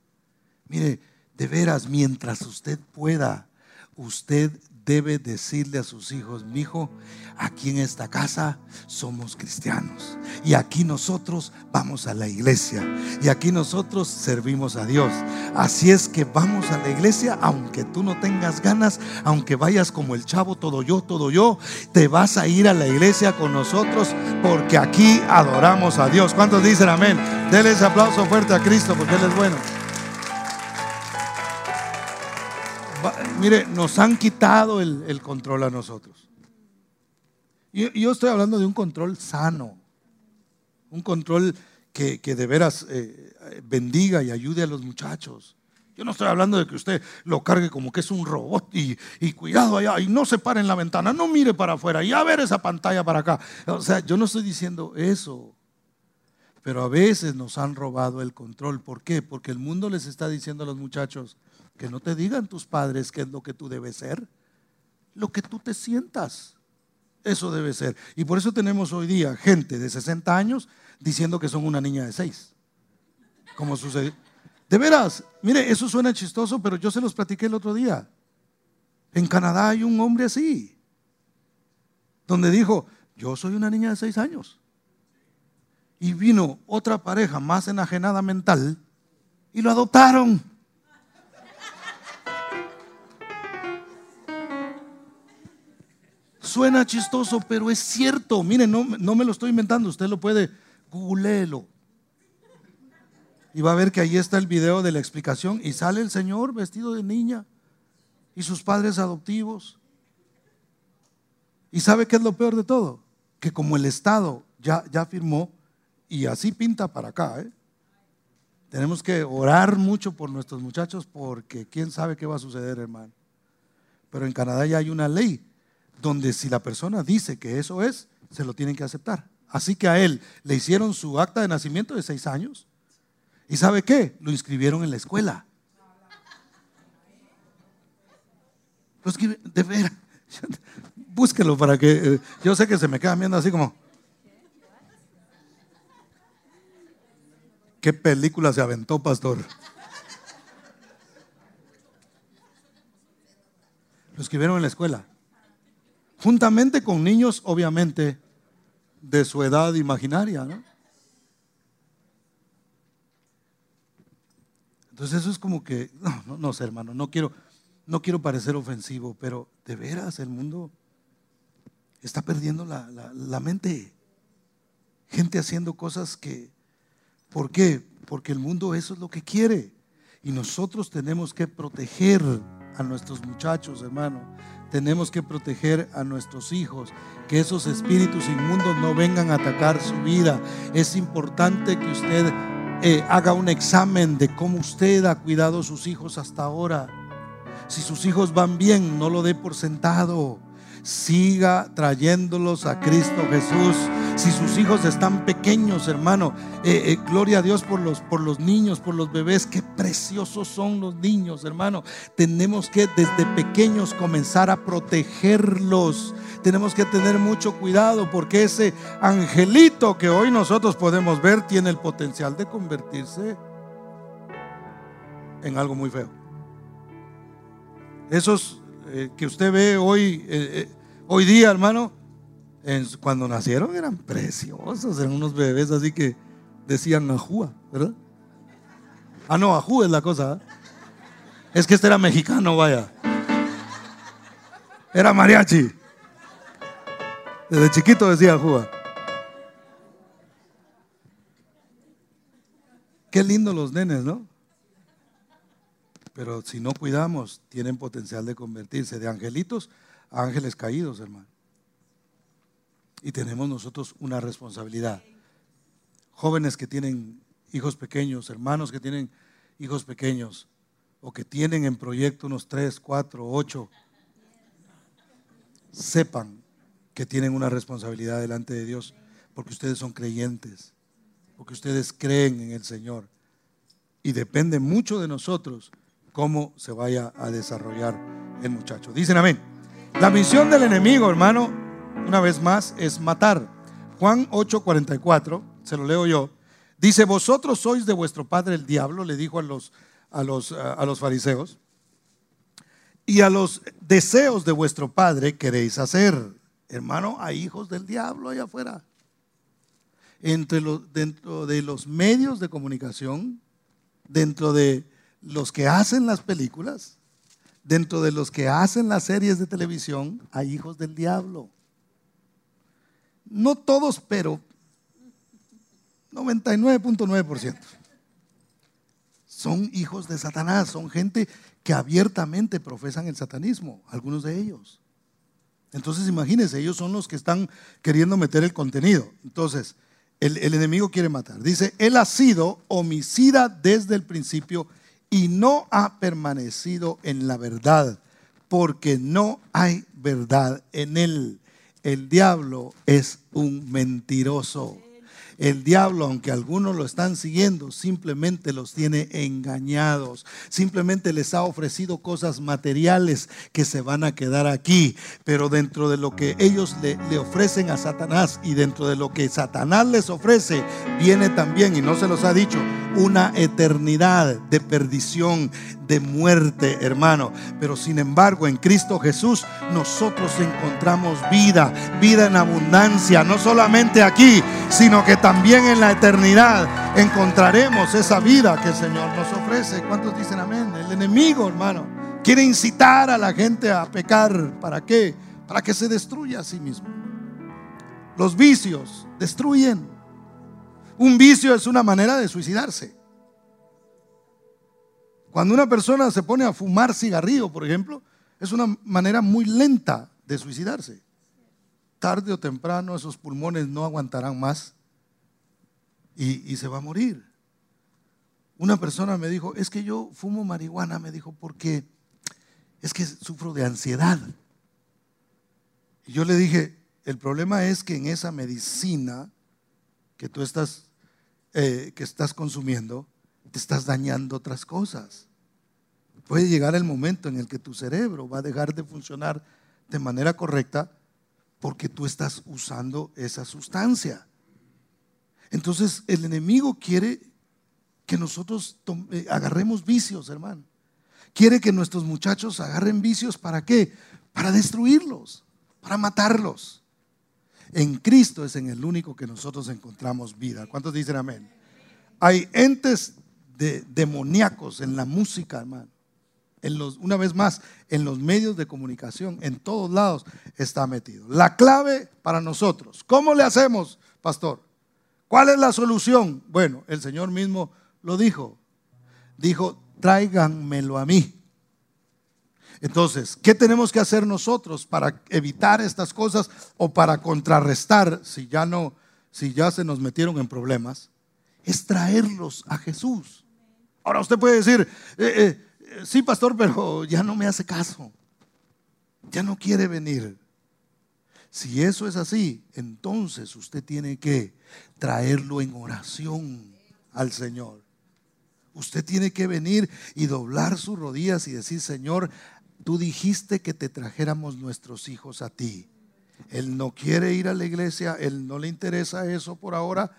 Mire, de veras, mientras usted pueda, usted debe decirle a sus hijos, mi hijo, aquí en esta casa somos cristianos y aquí nosotros vamos a la iglesia y aquí nosotros servimos a Dios. Así es que vamos a la iglesia, aunque tú no tengas ganas, aunque vayas como el chavo, todo yo, todo yo, te vas a ir a la iglesia con nosotros porque aquí adoramos a Dios. ¿Cuántos dicen amén? Denle ese aplauso fuerte a Cristo porque Él es bueno. Mire, nos han quitado el, control a nosotros. Yo estoy hablando de un control sano, un control que, de veras eh, bendiga y ayude a los muchachos. Yo no estoy hablando de que usted lo cargue como que es un robot y, y, cuidado allá y no se pare en la ventana, no mire para afuera y a ver esa pantalla para acá. O sea, yo no estoy diciendo eso. Pero a veces nos han robado el control. ¿Por qué? Porque el mundo les está diciendo a los muchachos que no te digan tus padres qué es lo que tú debes ser, lo que tú te sientas. Eso debe ser. Y por eso tenemos hoy día gente de 60 años diciendo que son una niña de 6. Como sucede. De veras, mire, eso suena chistoso, pero yo se los platiqué el otro día. En Canadá hay un hombre así, donde dijo, yo soy una niña de 6 años. Y vino otra pareja más enajenada mental y lo adoptaron. Suena chistoso, pero es cierto. Miren, no, no me lo estoy inventando. Usted lo puede, googleelo. Y va a ver que ahí está el video de la explicación. Y sale el Señor vestido de niña y sus padres adoptivos. ¿Y sabe qué es lo peor de todo? Que como el Estado ya, ya firmó, y así pinta para acá, ¿eh? tenemos que orar mucho por nuestros muchachos porque quién sabe qué va a suceder, hermano. Pero en Canadá ya hay una ley donde si la persona dice que eso es, se lo tienen que aceptar. Así que a él le hicieron su acta de nacimiento de seis años. ¿Y sabe qué? Lo inscribieron en la escuela. de veras, búsquelo para que, eh, yo sé que se me queda viendo así como, ¿qué película se aventó, pastor? Lo escribieron en la escuela juntamente con niños, obviamente, de su edad imaginaria. ¿no? Entonces eso es como que, no, no, sé, hermano, no quiero, no quiero parecer ofensivo, pero de veras el mundo está perdiendo la, la mente. Gente haciendo cosas que, ¿por qué? Porque el mundo eso es lo que quiere. Y nosotros tenemos que proteger a nuestros muchachos, hermano. Tenemos que proteger a nuestros hijos, que esos espíritus inmundos no vengan a atacar su vida. Es importante que usted eh, haga un examen de cómo usted ha cuidado a sus hijos hasta ahora. Si sus hijos van bien, no lo dé por sentado. Siga trayéndolos a Cristo Jesús si sus hijos están pequeños, hermano, eh, eh, gloria a Dios por los, por los niños, por los bebés. Qué preciosos son los niños, hermano. Tenemos que desde pequeños comenzar a protegerlos. Tenemos que tener mucho cuidado porque ese angelito que hoy nosotros podemos ver tiene el potencial de convertirse en algo muy feo. Esos eh, que usted ve hoy, hoy día, hermano, cuando nacieron eran preciosos, eran unos bebés así que decían ajúa, ¿verdad? Ah, no, ajú es la cosa. ¿eh? Es que este era mexicano, vaya. Era mariachi. Desde chiquito decía ajúa. Qué lindo los nenes, ¿no? Pero si no cuidamos, tienen potencial de convertirse de angelitos ángeles caídos, hermano. Y tenemos nosotros una responsabilidad. Jóvenes que tienen hijos pequeños, hermanos que tienen hijos pequeños, o que tienen en proyecto unos tres, cuatro, ocho, sepan que tienen una responsabilidad delante de Dios, porque ustedes son creyentes, porque ustedes creen en el Señor. Y depende mucho de nosotros cómo se vaya a desarrollar el muchacho. Dicen amén. La misión del enemigo, hermano, una vez más, es matar. Juan 8:44, se lo leo yo, dice, vosotros sois de vuestro padre el diablo, le dijo a los, a los, a los fariseos, y a los deseos de vuestro padre queréis hacer. Hermano, hay hijos del diablo allá afuera. Entre los, dentro de los medios de comunicación, dentro de los que hacen las películas, dentro de los que hacen las series de televisión, hay hijos del diablo. No todos, pero 99.9%. Son hijos de Satanás, son gente que abiertamente profesan el satanismo, algunos de ellos. Entonces imagínense, ellos son los que están queriendo meter el contenido. Entonces, el, el, enemigo quiere matar. Dice, él ha sido homicida desde el principio y no ha permanecido en la verdad, porque no hay verdad en él el diablo es un mentiroso. El diablo, aunque algunos lo están siguiendo, simplemente los tiene engañados. Simplemente les ha ofrecido cosas materiales que se van a quedar aquí. Pero dentro de lo que ellos le, ofrecen a Satanás y dentro de lo que Satanás les ofrece, viene también, y no se los ha dicho, una eternidad de perdición, de muerte, hermano. Pero sin embargo, en Cristo Jesús nosotros encontramos vida, vida en abundancia, no solamente aquí, sino que también en la eternidad encontraremos esa vida que el Señor nos ofrece. ¿Cuántos dicen amén? El enemigo, hermano, quiere incitar a la gente a pecar. ¿Para qué? Para que se destruya a sí mismo. Los vicios destruyen. Un vicio es una manera de suicidarse. Cuando una persona se pone a fumar cigarrillo, por ejemplo, es una manera muy lenta de suicidarse. Tarde o temprano esos pulmones no aguantarán más y, se va a morir. Una persona me dijo, es que yo fumo marihuana, me dijo, porque es que sufro de ansiedad. Y yo le dije, el problema es que en esa medicina que tú estás, eh, que estás consumiendo, te estás dañando otras cosas puede llegar el momento en el que tu cerebro va a dejar de funcionar de manera correcta porque tú estás usando esa sustancia. Entonces el enemigo quiere que nosotros eh, agarremos vicios, hermano. Quiere que nuestros muchachos agarren vicios para qué? Para destruirlos, para matarlos. En Cristo es en el único que nosotros encontramos vida. ¿Cuántos dicen amén? Hay entes de, demoníacos en la música, hermano una vez más, en los medios de comunicación, en todos lados está metido. La clave para nosotros, ¿cómo le hacemos, pastor? ¿Cuál es la solución? Bueno, el Señor mismo lo dijo. Dijo, tráiganmelo a mí. Entonces, ¿qué tenemos que hacer nosotros para evitar estas cosas o para contrarrestar si ya no, si ya se nos metieron en problemas? Es traerlos a Jesús. Ahora usted puede decir, eh, eh, sí, pastor, pero ya no me hace caso. Ya no quiere venir. Si eso es así, entonces usted tiene que traerlo en oración al Señor. Usted tiene que venir y doblar sus rodillas y decir, Señor, tú dijiste que te trajéramos nuestros hijos a ti. Él no quiere ir a la iglesia, él no le interesa eso por ahora,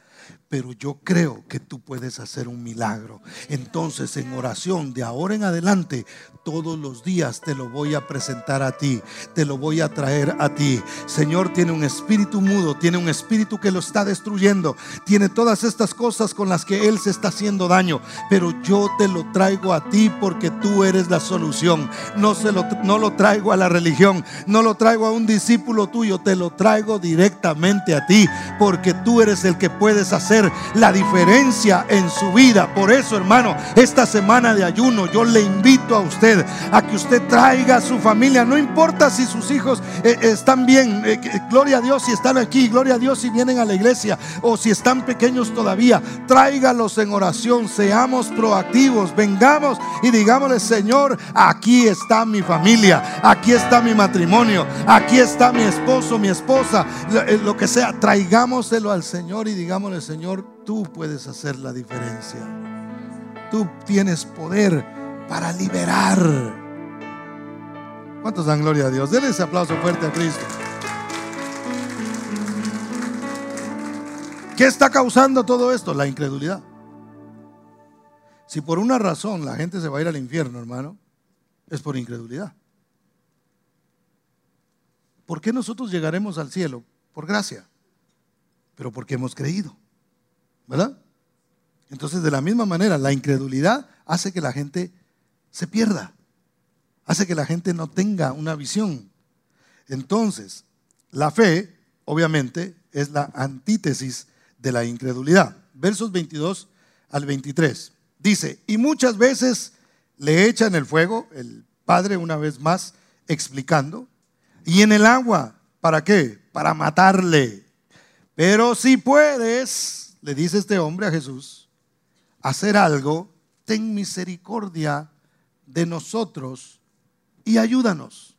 pero yo creo que tú puedes hacer un milagro. Entonces en oración de ahora en adelante, todos los días te lo voy a presentar a ti, te lo voy a traer a ti. Señor tiene un espíritu mudo, tiene un espíritu que lo está destruyendo, tiene todas estas cosas con las que Él se está haciendo daño, pero yo te lo traigo a ti porque tú eres la solución. No, se lo, no lo traigo a la religión, no lo traigo a un discípulo tuyo, te lo traigo directamente a ti porque tú eres el que puedes hacer la diferencia en su vida. Por eso, hermano, esta semana de ayuno yo le invito a usted a que usted traiga a su familia. No importa si sus hijos eh, están bien, eh, gloria a Dios si están aquí, gloria a Dios si vienen a la iglesia o si están pequeños todavía. Tráigalos en oración, seamos proactivos, vengamos y digámosle, Señor, aquí está mi familia, aquí está mi matrimonio, aquí está mi esposo, mi esposa, lo, eh, lo que sea. Traigámoselo al Señor y digámosle, Señor, tú puedes hacer la diferencia. Tú tienes poder para liberar. ¿Cuántos dan gloria a Dios? Denle ese aplauso fuerte a Cristo. ¿Qué está causando todo esto? La incredulidad. Si por una razón la gente se va a ir al infierno, hermano, es por incredulidad. ¿Por qué nosotros llegaremos al cielo? Por gracia, pero porque hemos creído. ¿Verdad? Entonces, de la misma manera, la incredulidad hace que la gente se pierda, hace que la gente no tenga una visión. Entonces, la fe, obviamente, es la antítesis de la incredulidad. Versos 22 al 23. Dice, y muchas veces le echan el fuego, el Padre una vez más explicando, y en el agua, ¿para qué? Para matarle. Pero si puedes, le dice este hombre a Jesús, hacer algo, ten misericordia de nosotros y ayúdanos.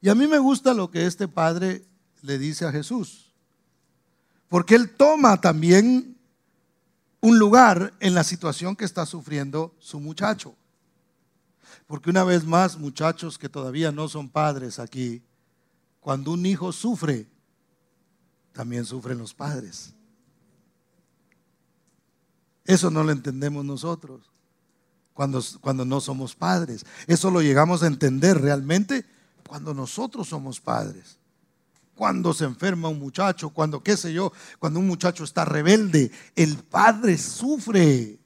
Y a mí me gusta lo que este padre le dice a Jesús, Porque Él toma también un lugar en la situación que está sufriendo su muchacho. Porque una vez más, muchachos que todavía no son padres aquí, cuando un hijo sufre, también sufren los padres. Eso no lo entendemos nosotros cuando, cuando no somos padres. Eso lo llegamos a entender realmente cuando nosotros somos padres. Cuando se enferma un muchacho, cuando qué sé yo, cuando un muchacho está rebelde, el padre sufre.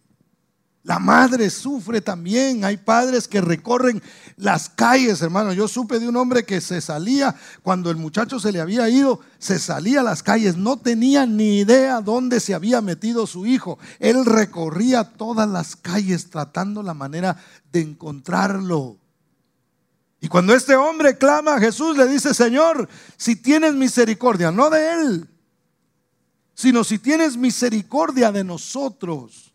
La madre sufre también. Hay padres que recorren las calles, hermano. Yo supe de un hombre que se salía cuando el muchacho se le había ido, se salía a las calles. No tenía ni idea dónde se había metido su hijo. Él recorría todas las calles tratando la manera de encontrarlo. Y cuando este hombre clama a Jesús, le dice, Señor, si tienes misericordia, no de él, sino si tienes misericordia de nosotros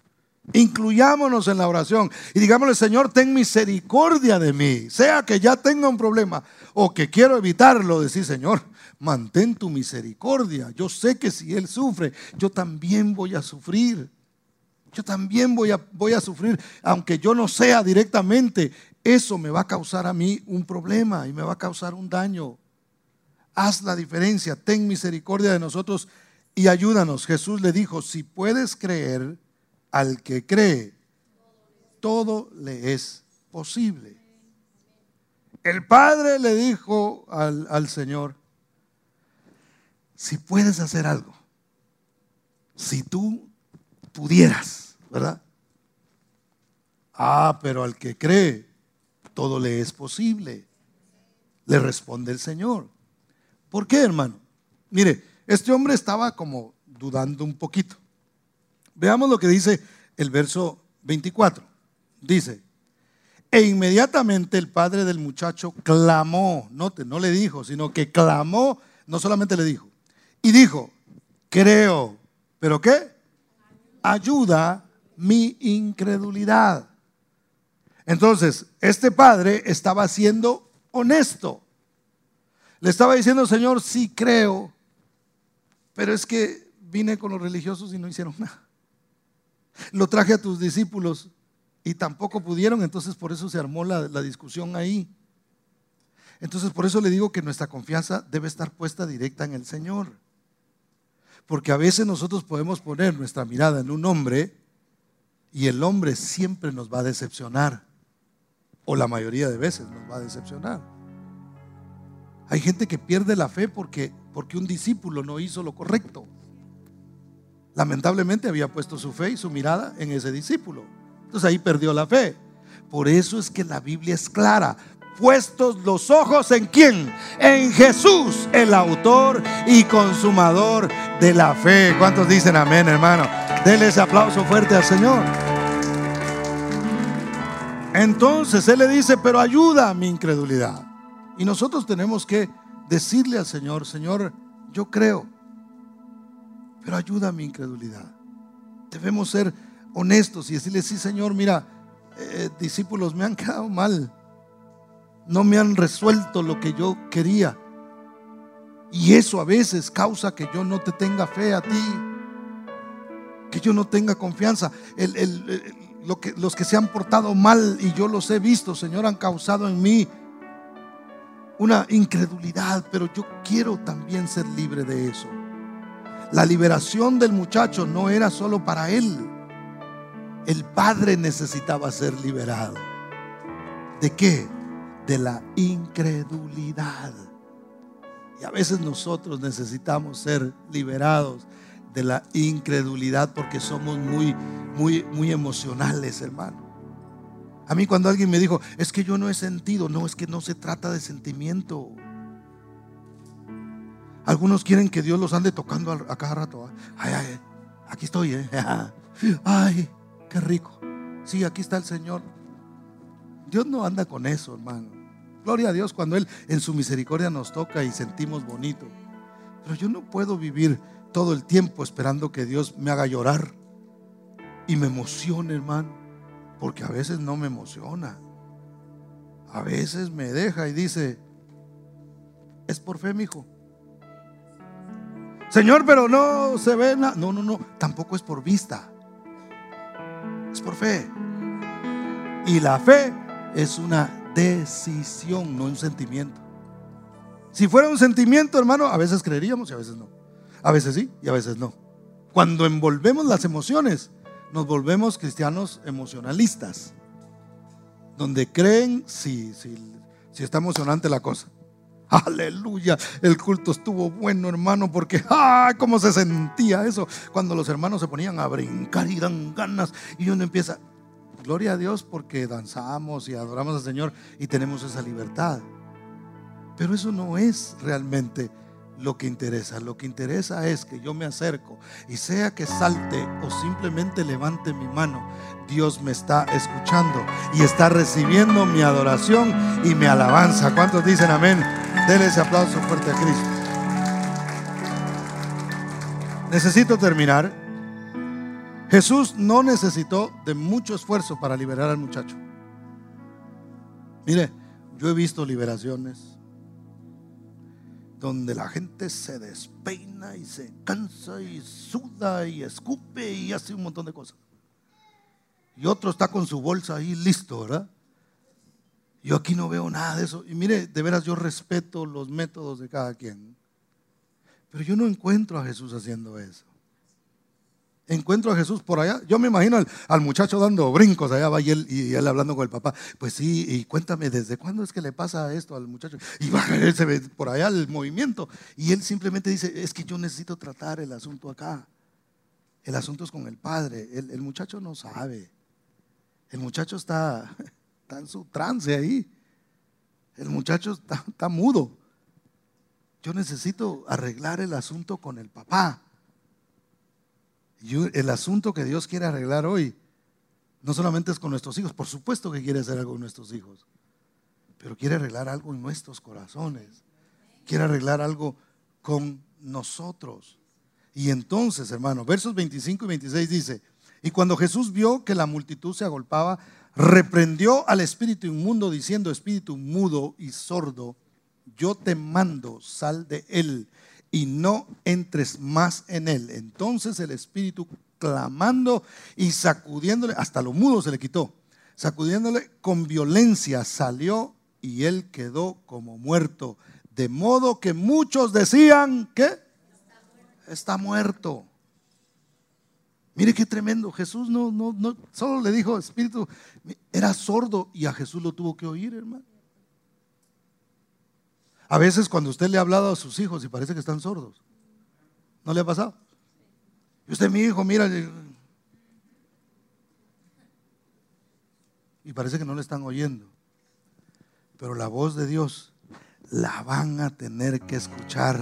Incluyámonos en la oración y digámosle, Señor, ten misericordia de mí. Sea que ya tenga un problema o que quiero evitarlo, decir, Señor, mantén tu misericordia. Yo sé que si Él sufre, yo también voy a sufrir. Yo también voy a, voy a sufrir, aunque yo no sea directamente, eso me va a causar a mí un problema y me va a causar un daño. Haz la diferencia, ten misericordia de nosotros y ayúdanos. Jesús le dijo, si puedes creer, al que cree, todo le es posible. El Padre le dijo al, Señor, si puedes hacer algo, si tú pudieras, ¿verdad? Ah, pero al que cree, todo le es posible. Le responde el Señor. ¿Por qué, hermano? Mire, este hombre estaba como dudando un poquito. Veamos lo que dice el verso 24. Dice, e inmediatamente el padre del muchacho clamó, note, no le dijo, sino que clamó, no solamente le dijo, y dijo, creo, pero ¿qué? Ayuda mi incredulidad. Entonces, este padre estaba siendo honesto. Le estaba diciendo, Señor, sí creo, pero es que vine con los religiosos y no hicieron nada. Lo traje a tus discípulos y tampoco pudieron, entonces por eso se armó la, discusión ahí. Entonces por eso le digo que nuestra confianza debe estar puesta directa en el Señor. Porque a veces nosotros podemos poner nuestra mirada en un hombre y el hombre siempre nos va a decepcionar. O la mayoría de veces nos va a decepcionar. Hay gente que pierde la fe porque, porque un discípulo no hizo lo correcto lamentablemente había puesto su fe y su mirada en ese discípulo. Entonces ahí perdió la fe. Por eso es que la Biblia es clara. Puestos los ojos en quién? En Jesús, el autor y consumador de la fe. ¿Cuántos dicen amén, hermano? Denle ese aplauso fuerte al Señor. Entonces Él le dice, pero ayuda a mi incredulidad. Y nosotros tenemos que decirle al Señor, Señor, yo creo pero ayuda a mi incredulidad. Debemos ser honestos y decirle, sí Señor, mira, eh, discípulos me han quedado mal, no me han resuelto lo que yo quería. Y eso a veces causa que yo no te tenga fe a ti, que yo no tenga confianza. los que se han portado mal y yo los he visto, Señor, han causado en mí una incredulidad, pero yo quiero también ser libre de eso. La liberación del muchacho no era solo para él. El padre necesitaba ser liberado. ¿De qué? De la incredulidad. Y a veces nosotros necesitamos ser liberados de la incredulidad porque somos muy, muy, muy emocionales, hermano. A mí cuando alguien me dijo, es que yo no he sentido, no, es que no se trata de sentimiento. Algunos quieren que Dios los ande tocando a, cada rato. Ay, ay, aquí estoy, ¿eh? Ay, qué rico. Sí, aquí está el Señor. Dios no anda con eso, hermano. Gloria a Dios cuando Él en su misericordia nos toca y sentimos bonito. Pero yo no puedo vivir todo el tiempo esperando que Dios me haga llorar y me emocione, hermano. Porque a veces no me emociona. A veces me deja y dice, es por fe, mi hijo. Señor, pero no se ve nada. No, no, no, tampoco es por vista. Es por fe. Y la fe es una decisión, no un sentimiento. Si fuera un sentimiento, hermano, a veces creeríamos y a veces no. A veces sí y a veces no. Cuando envolvemos las emociones, nos volvemos cristianos emocionalistas, donde creen si, si, si está emocionante la cosa. Aleluya, el culto estuvo bueno, hermano, porque ¡ah! ¿Cómo se sentía eso? Cuando los hermanos se ponían a brincar y dan ganas y uno empieza, gloria a Dios porque danzamos y adoramos al Señor y tenemos esa libertad. Pero eso no es realmente lo que interesa. Lo que interesa es que yo me acerco y sea que salte o simplemente levante mi mano, Dios me está escuchando y está recibiendo mi adoración y mi alabanza. ¿Cuántos dicen amén? Denle ese aplauso fuerte a Cristo. Necesito terminar. Jesús no necesitó de mucho esfuerzo para liberar al muchacho. Mire, yo he visto liberaciones donde la gente se despeina y se cansa y suda y escupe y hace un montón de cosas. Y otro está con su bolsa ahí listo, ¿verdad? Yo aquí no veo nada de eso. Y mire, de veras yo respeto los métodos de cada quien. Pero yo no encuentro a Jesús haciendo eso encuentro a Jesús por allá. Yo me imagino al, muchacho dando brincos allá va y él, y él hablando con el papá. Pues sí, y cuéntame, ¿desde cuándo es que le pasa esto al muchacho? Y va, él se ve por allá el movimiento. Y él simplemente dice, es que yo necesito tratar el asunto acá. El asunto es con el padre. El, muchacho no sabe. El muchacho está, está, en su trance ahí. El muchacho está, mudo. Yo necesito arreglar el asunto con el papá el asunto que Dios quiere arreglar hoy no solamente es con nuestros hijos, por supuesto que quiere hacer algo con nuestros hijos, pero quiere arreglar algo en nuestros corazones, quiere arreglar algo con nosotros. Y entonces, hermano, versos 25 y 26 dice, y cuando Jesús vio que la multitud se agolpaba, reprendió al espíritu inmundo diciendo, espíritu mudo y sordo, yo te mando, sal de él y no entres más en él. Entonces el espíritu clamando y sacudiéndole, hasta lo mudo se le quitó, sacudiéndole con violencia salió y él quedó como muerto. De modo que muchos decían que está muerto. Mire qué tremendo. Jesús no, no, no, solo le dijo espíritu, era sordo y a Jesús lo tuvo que oír, hermano. A veces cuando usted le ha hablado a sus hijos y parece que están sordos, ¿no le ha pasado? Y usted, mi hijo, mira, y parece que no le están oyendo. Pero la voz de Dios la van a tener que escuchar.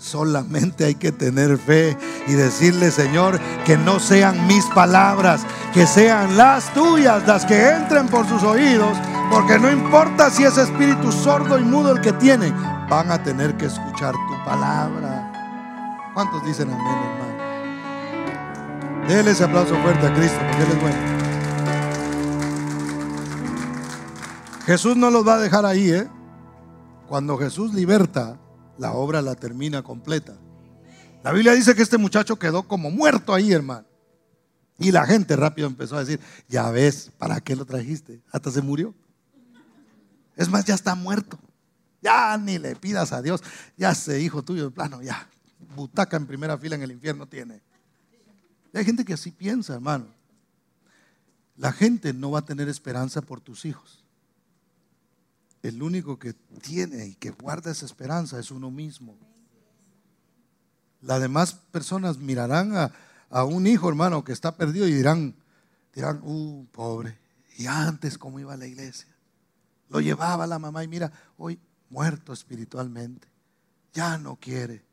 Solamente hay que tener fe y decirle, Señor, que no sean mis palabras, que sean las tuyas las que entren por sus oídos porque no importa si es espíritu sordo y mudo el que tiene, van a tener que escuchar tu palabra. ¿Cuántos dicen amén, hermano? Dele ese aplauso fuerte a Cristo, porque Él es bueno. Jesús no los va a dejar ahí, ¿eh? Cuando Jesús liberta, la obra la termina completa. La Biblia dice que este muchacho quedó como muerto ahí, hermano. Y la gente rápido empezó a decir, ya ves, ¿para qué lo trajiste? Hasta se murió. Es más, ya está muerto. Ya ni le pidas a Dios. Ya sé, hijo tuyo de plano, ya. Butaca en primera fila en el infierno tiene. hay gente que así piensa, hermano. La gente no va a tener esperanza por tus hijos. El único que tiene y que guarda esa esperanza es uno mismo. Las demás personas mirarán a, a un hijo, hermano, que está perdido y dirán, dirán, uh, pobre. Y antes, ¿cómo iba a la iglesia? Lo llevaba la mamá y mira, hoy muerto espiritualmente. Ya no quiere.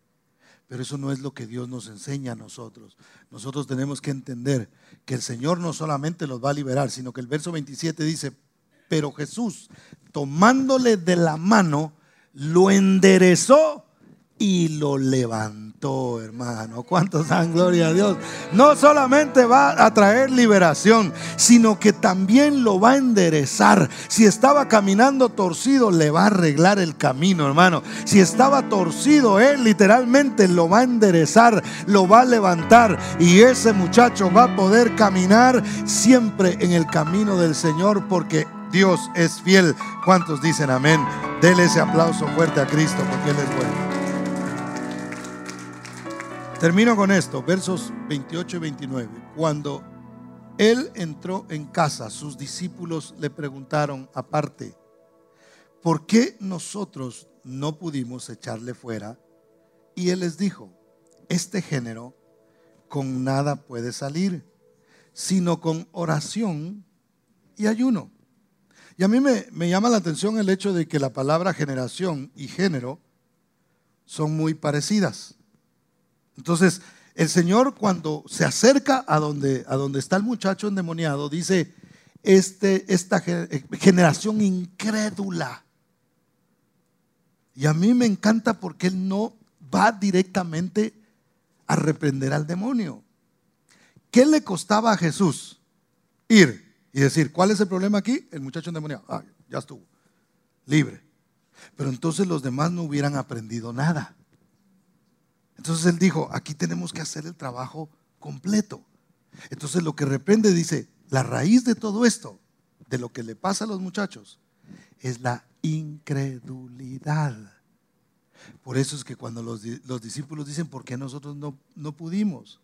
Pero eso no es lo que Dios nos enseña a nosotros. Nosotros tenemos que entender que el Señor no solamente los va a liberar, sino que el verso 27 dice, pero Jesús, tomándole de la mano, lo enderezó y lo levantó, hermano. ¿Cuántos dan gloria a Dios? No solamente va a traer liberación, sino que también lo va a enderezar. Si estaba caminando torcido, le va a arreglar el camino, hermano. Si estaba torcido, él literalmente lo va a enderezar, lo va a levantar y ese muchacho va a poder caminar siempre en el camino del Señor porque Dios es fiel. ¿Cuántos dicen amén? Dele ese aplauso fuerte a Cristo porque Él es bueno. Termino con esto, versos 28 y 29. Cuando Él entró en casa, sus discípulos le preguntaron aparte, ¿por qué nosotros no pudimos echarle fuera? Y Él les dijo, este género con nada puede salir, sino con oración y ayuno. Y a mí me, me, llama la atención el hecho de que la palabra generación y género son muy parecidas. Entonces, el Señor cuando se acerca a donde, a donde está el muchacho endemoniado, dice, este, esta generación incrédula. Y a mí me encanta porque Él no va directamente a reprender al demonio. ¿Qué le costaba a Jesús ir y decir, ¿cuál es el problema aquí? El muchacho endemoniado. Ah, ya estuvo. Libre. Pero entonces los demás no hubieran aprendido nada. Entonces él dijo, aquí tenemos que hacer el trabajo completo. Entonces lo que reprende dice, la raíz de todo esto, de lo que le pasa a los muchachos, es la incredulidad. Por eso es que cuando los, discípulos dicen, ¿por qué nosotros no, no pudimos?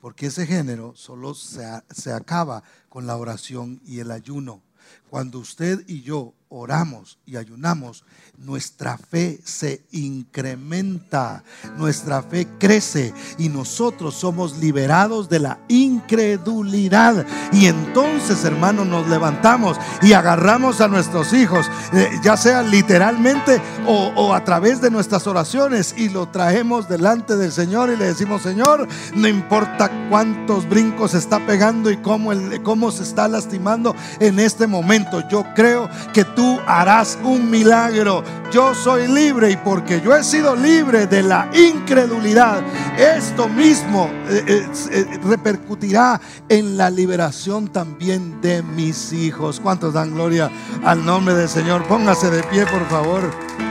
Porque ese género solo se, se acaba con la oración y el ayuno. Cuando usted y yo oramos y ayunamos, nuestra fe se incrementa, nuestra fe crece y nosotros somos liberados de la incredulidad. Y entonces, hermanos, nos levantamos y agarramos a nuestros hijos, eh, ya sea literalmente o, a través de nuestras oraciones, y lo traemos delante del Señor y le decimos, Señor, no importa cuántos brincos está pegando y cómo, cómo se está lastimando en este momento, yo creo que tú harás un milagro. Yo soy libre y porque yo he sido libre de la incredulidad, esto mismo eh, eh, eh, repercutirá en la liberación también de mis hijos. ¿Cuántos dan gloria al nombre del Señor? Póngase de pie, por favor.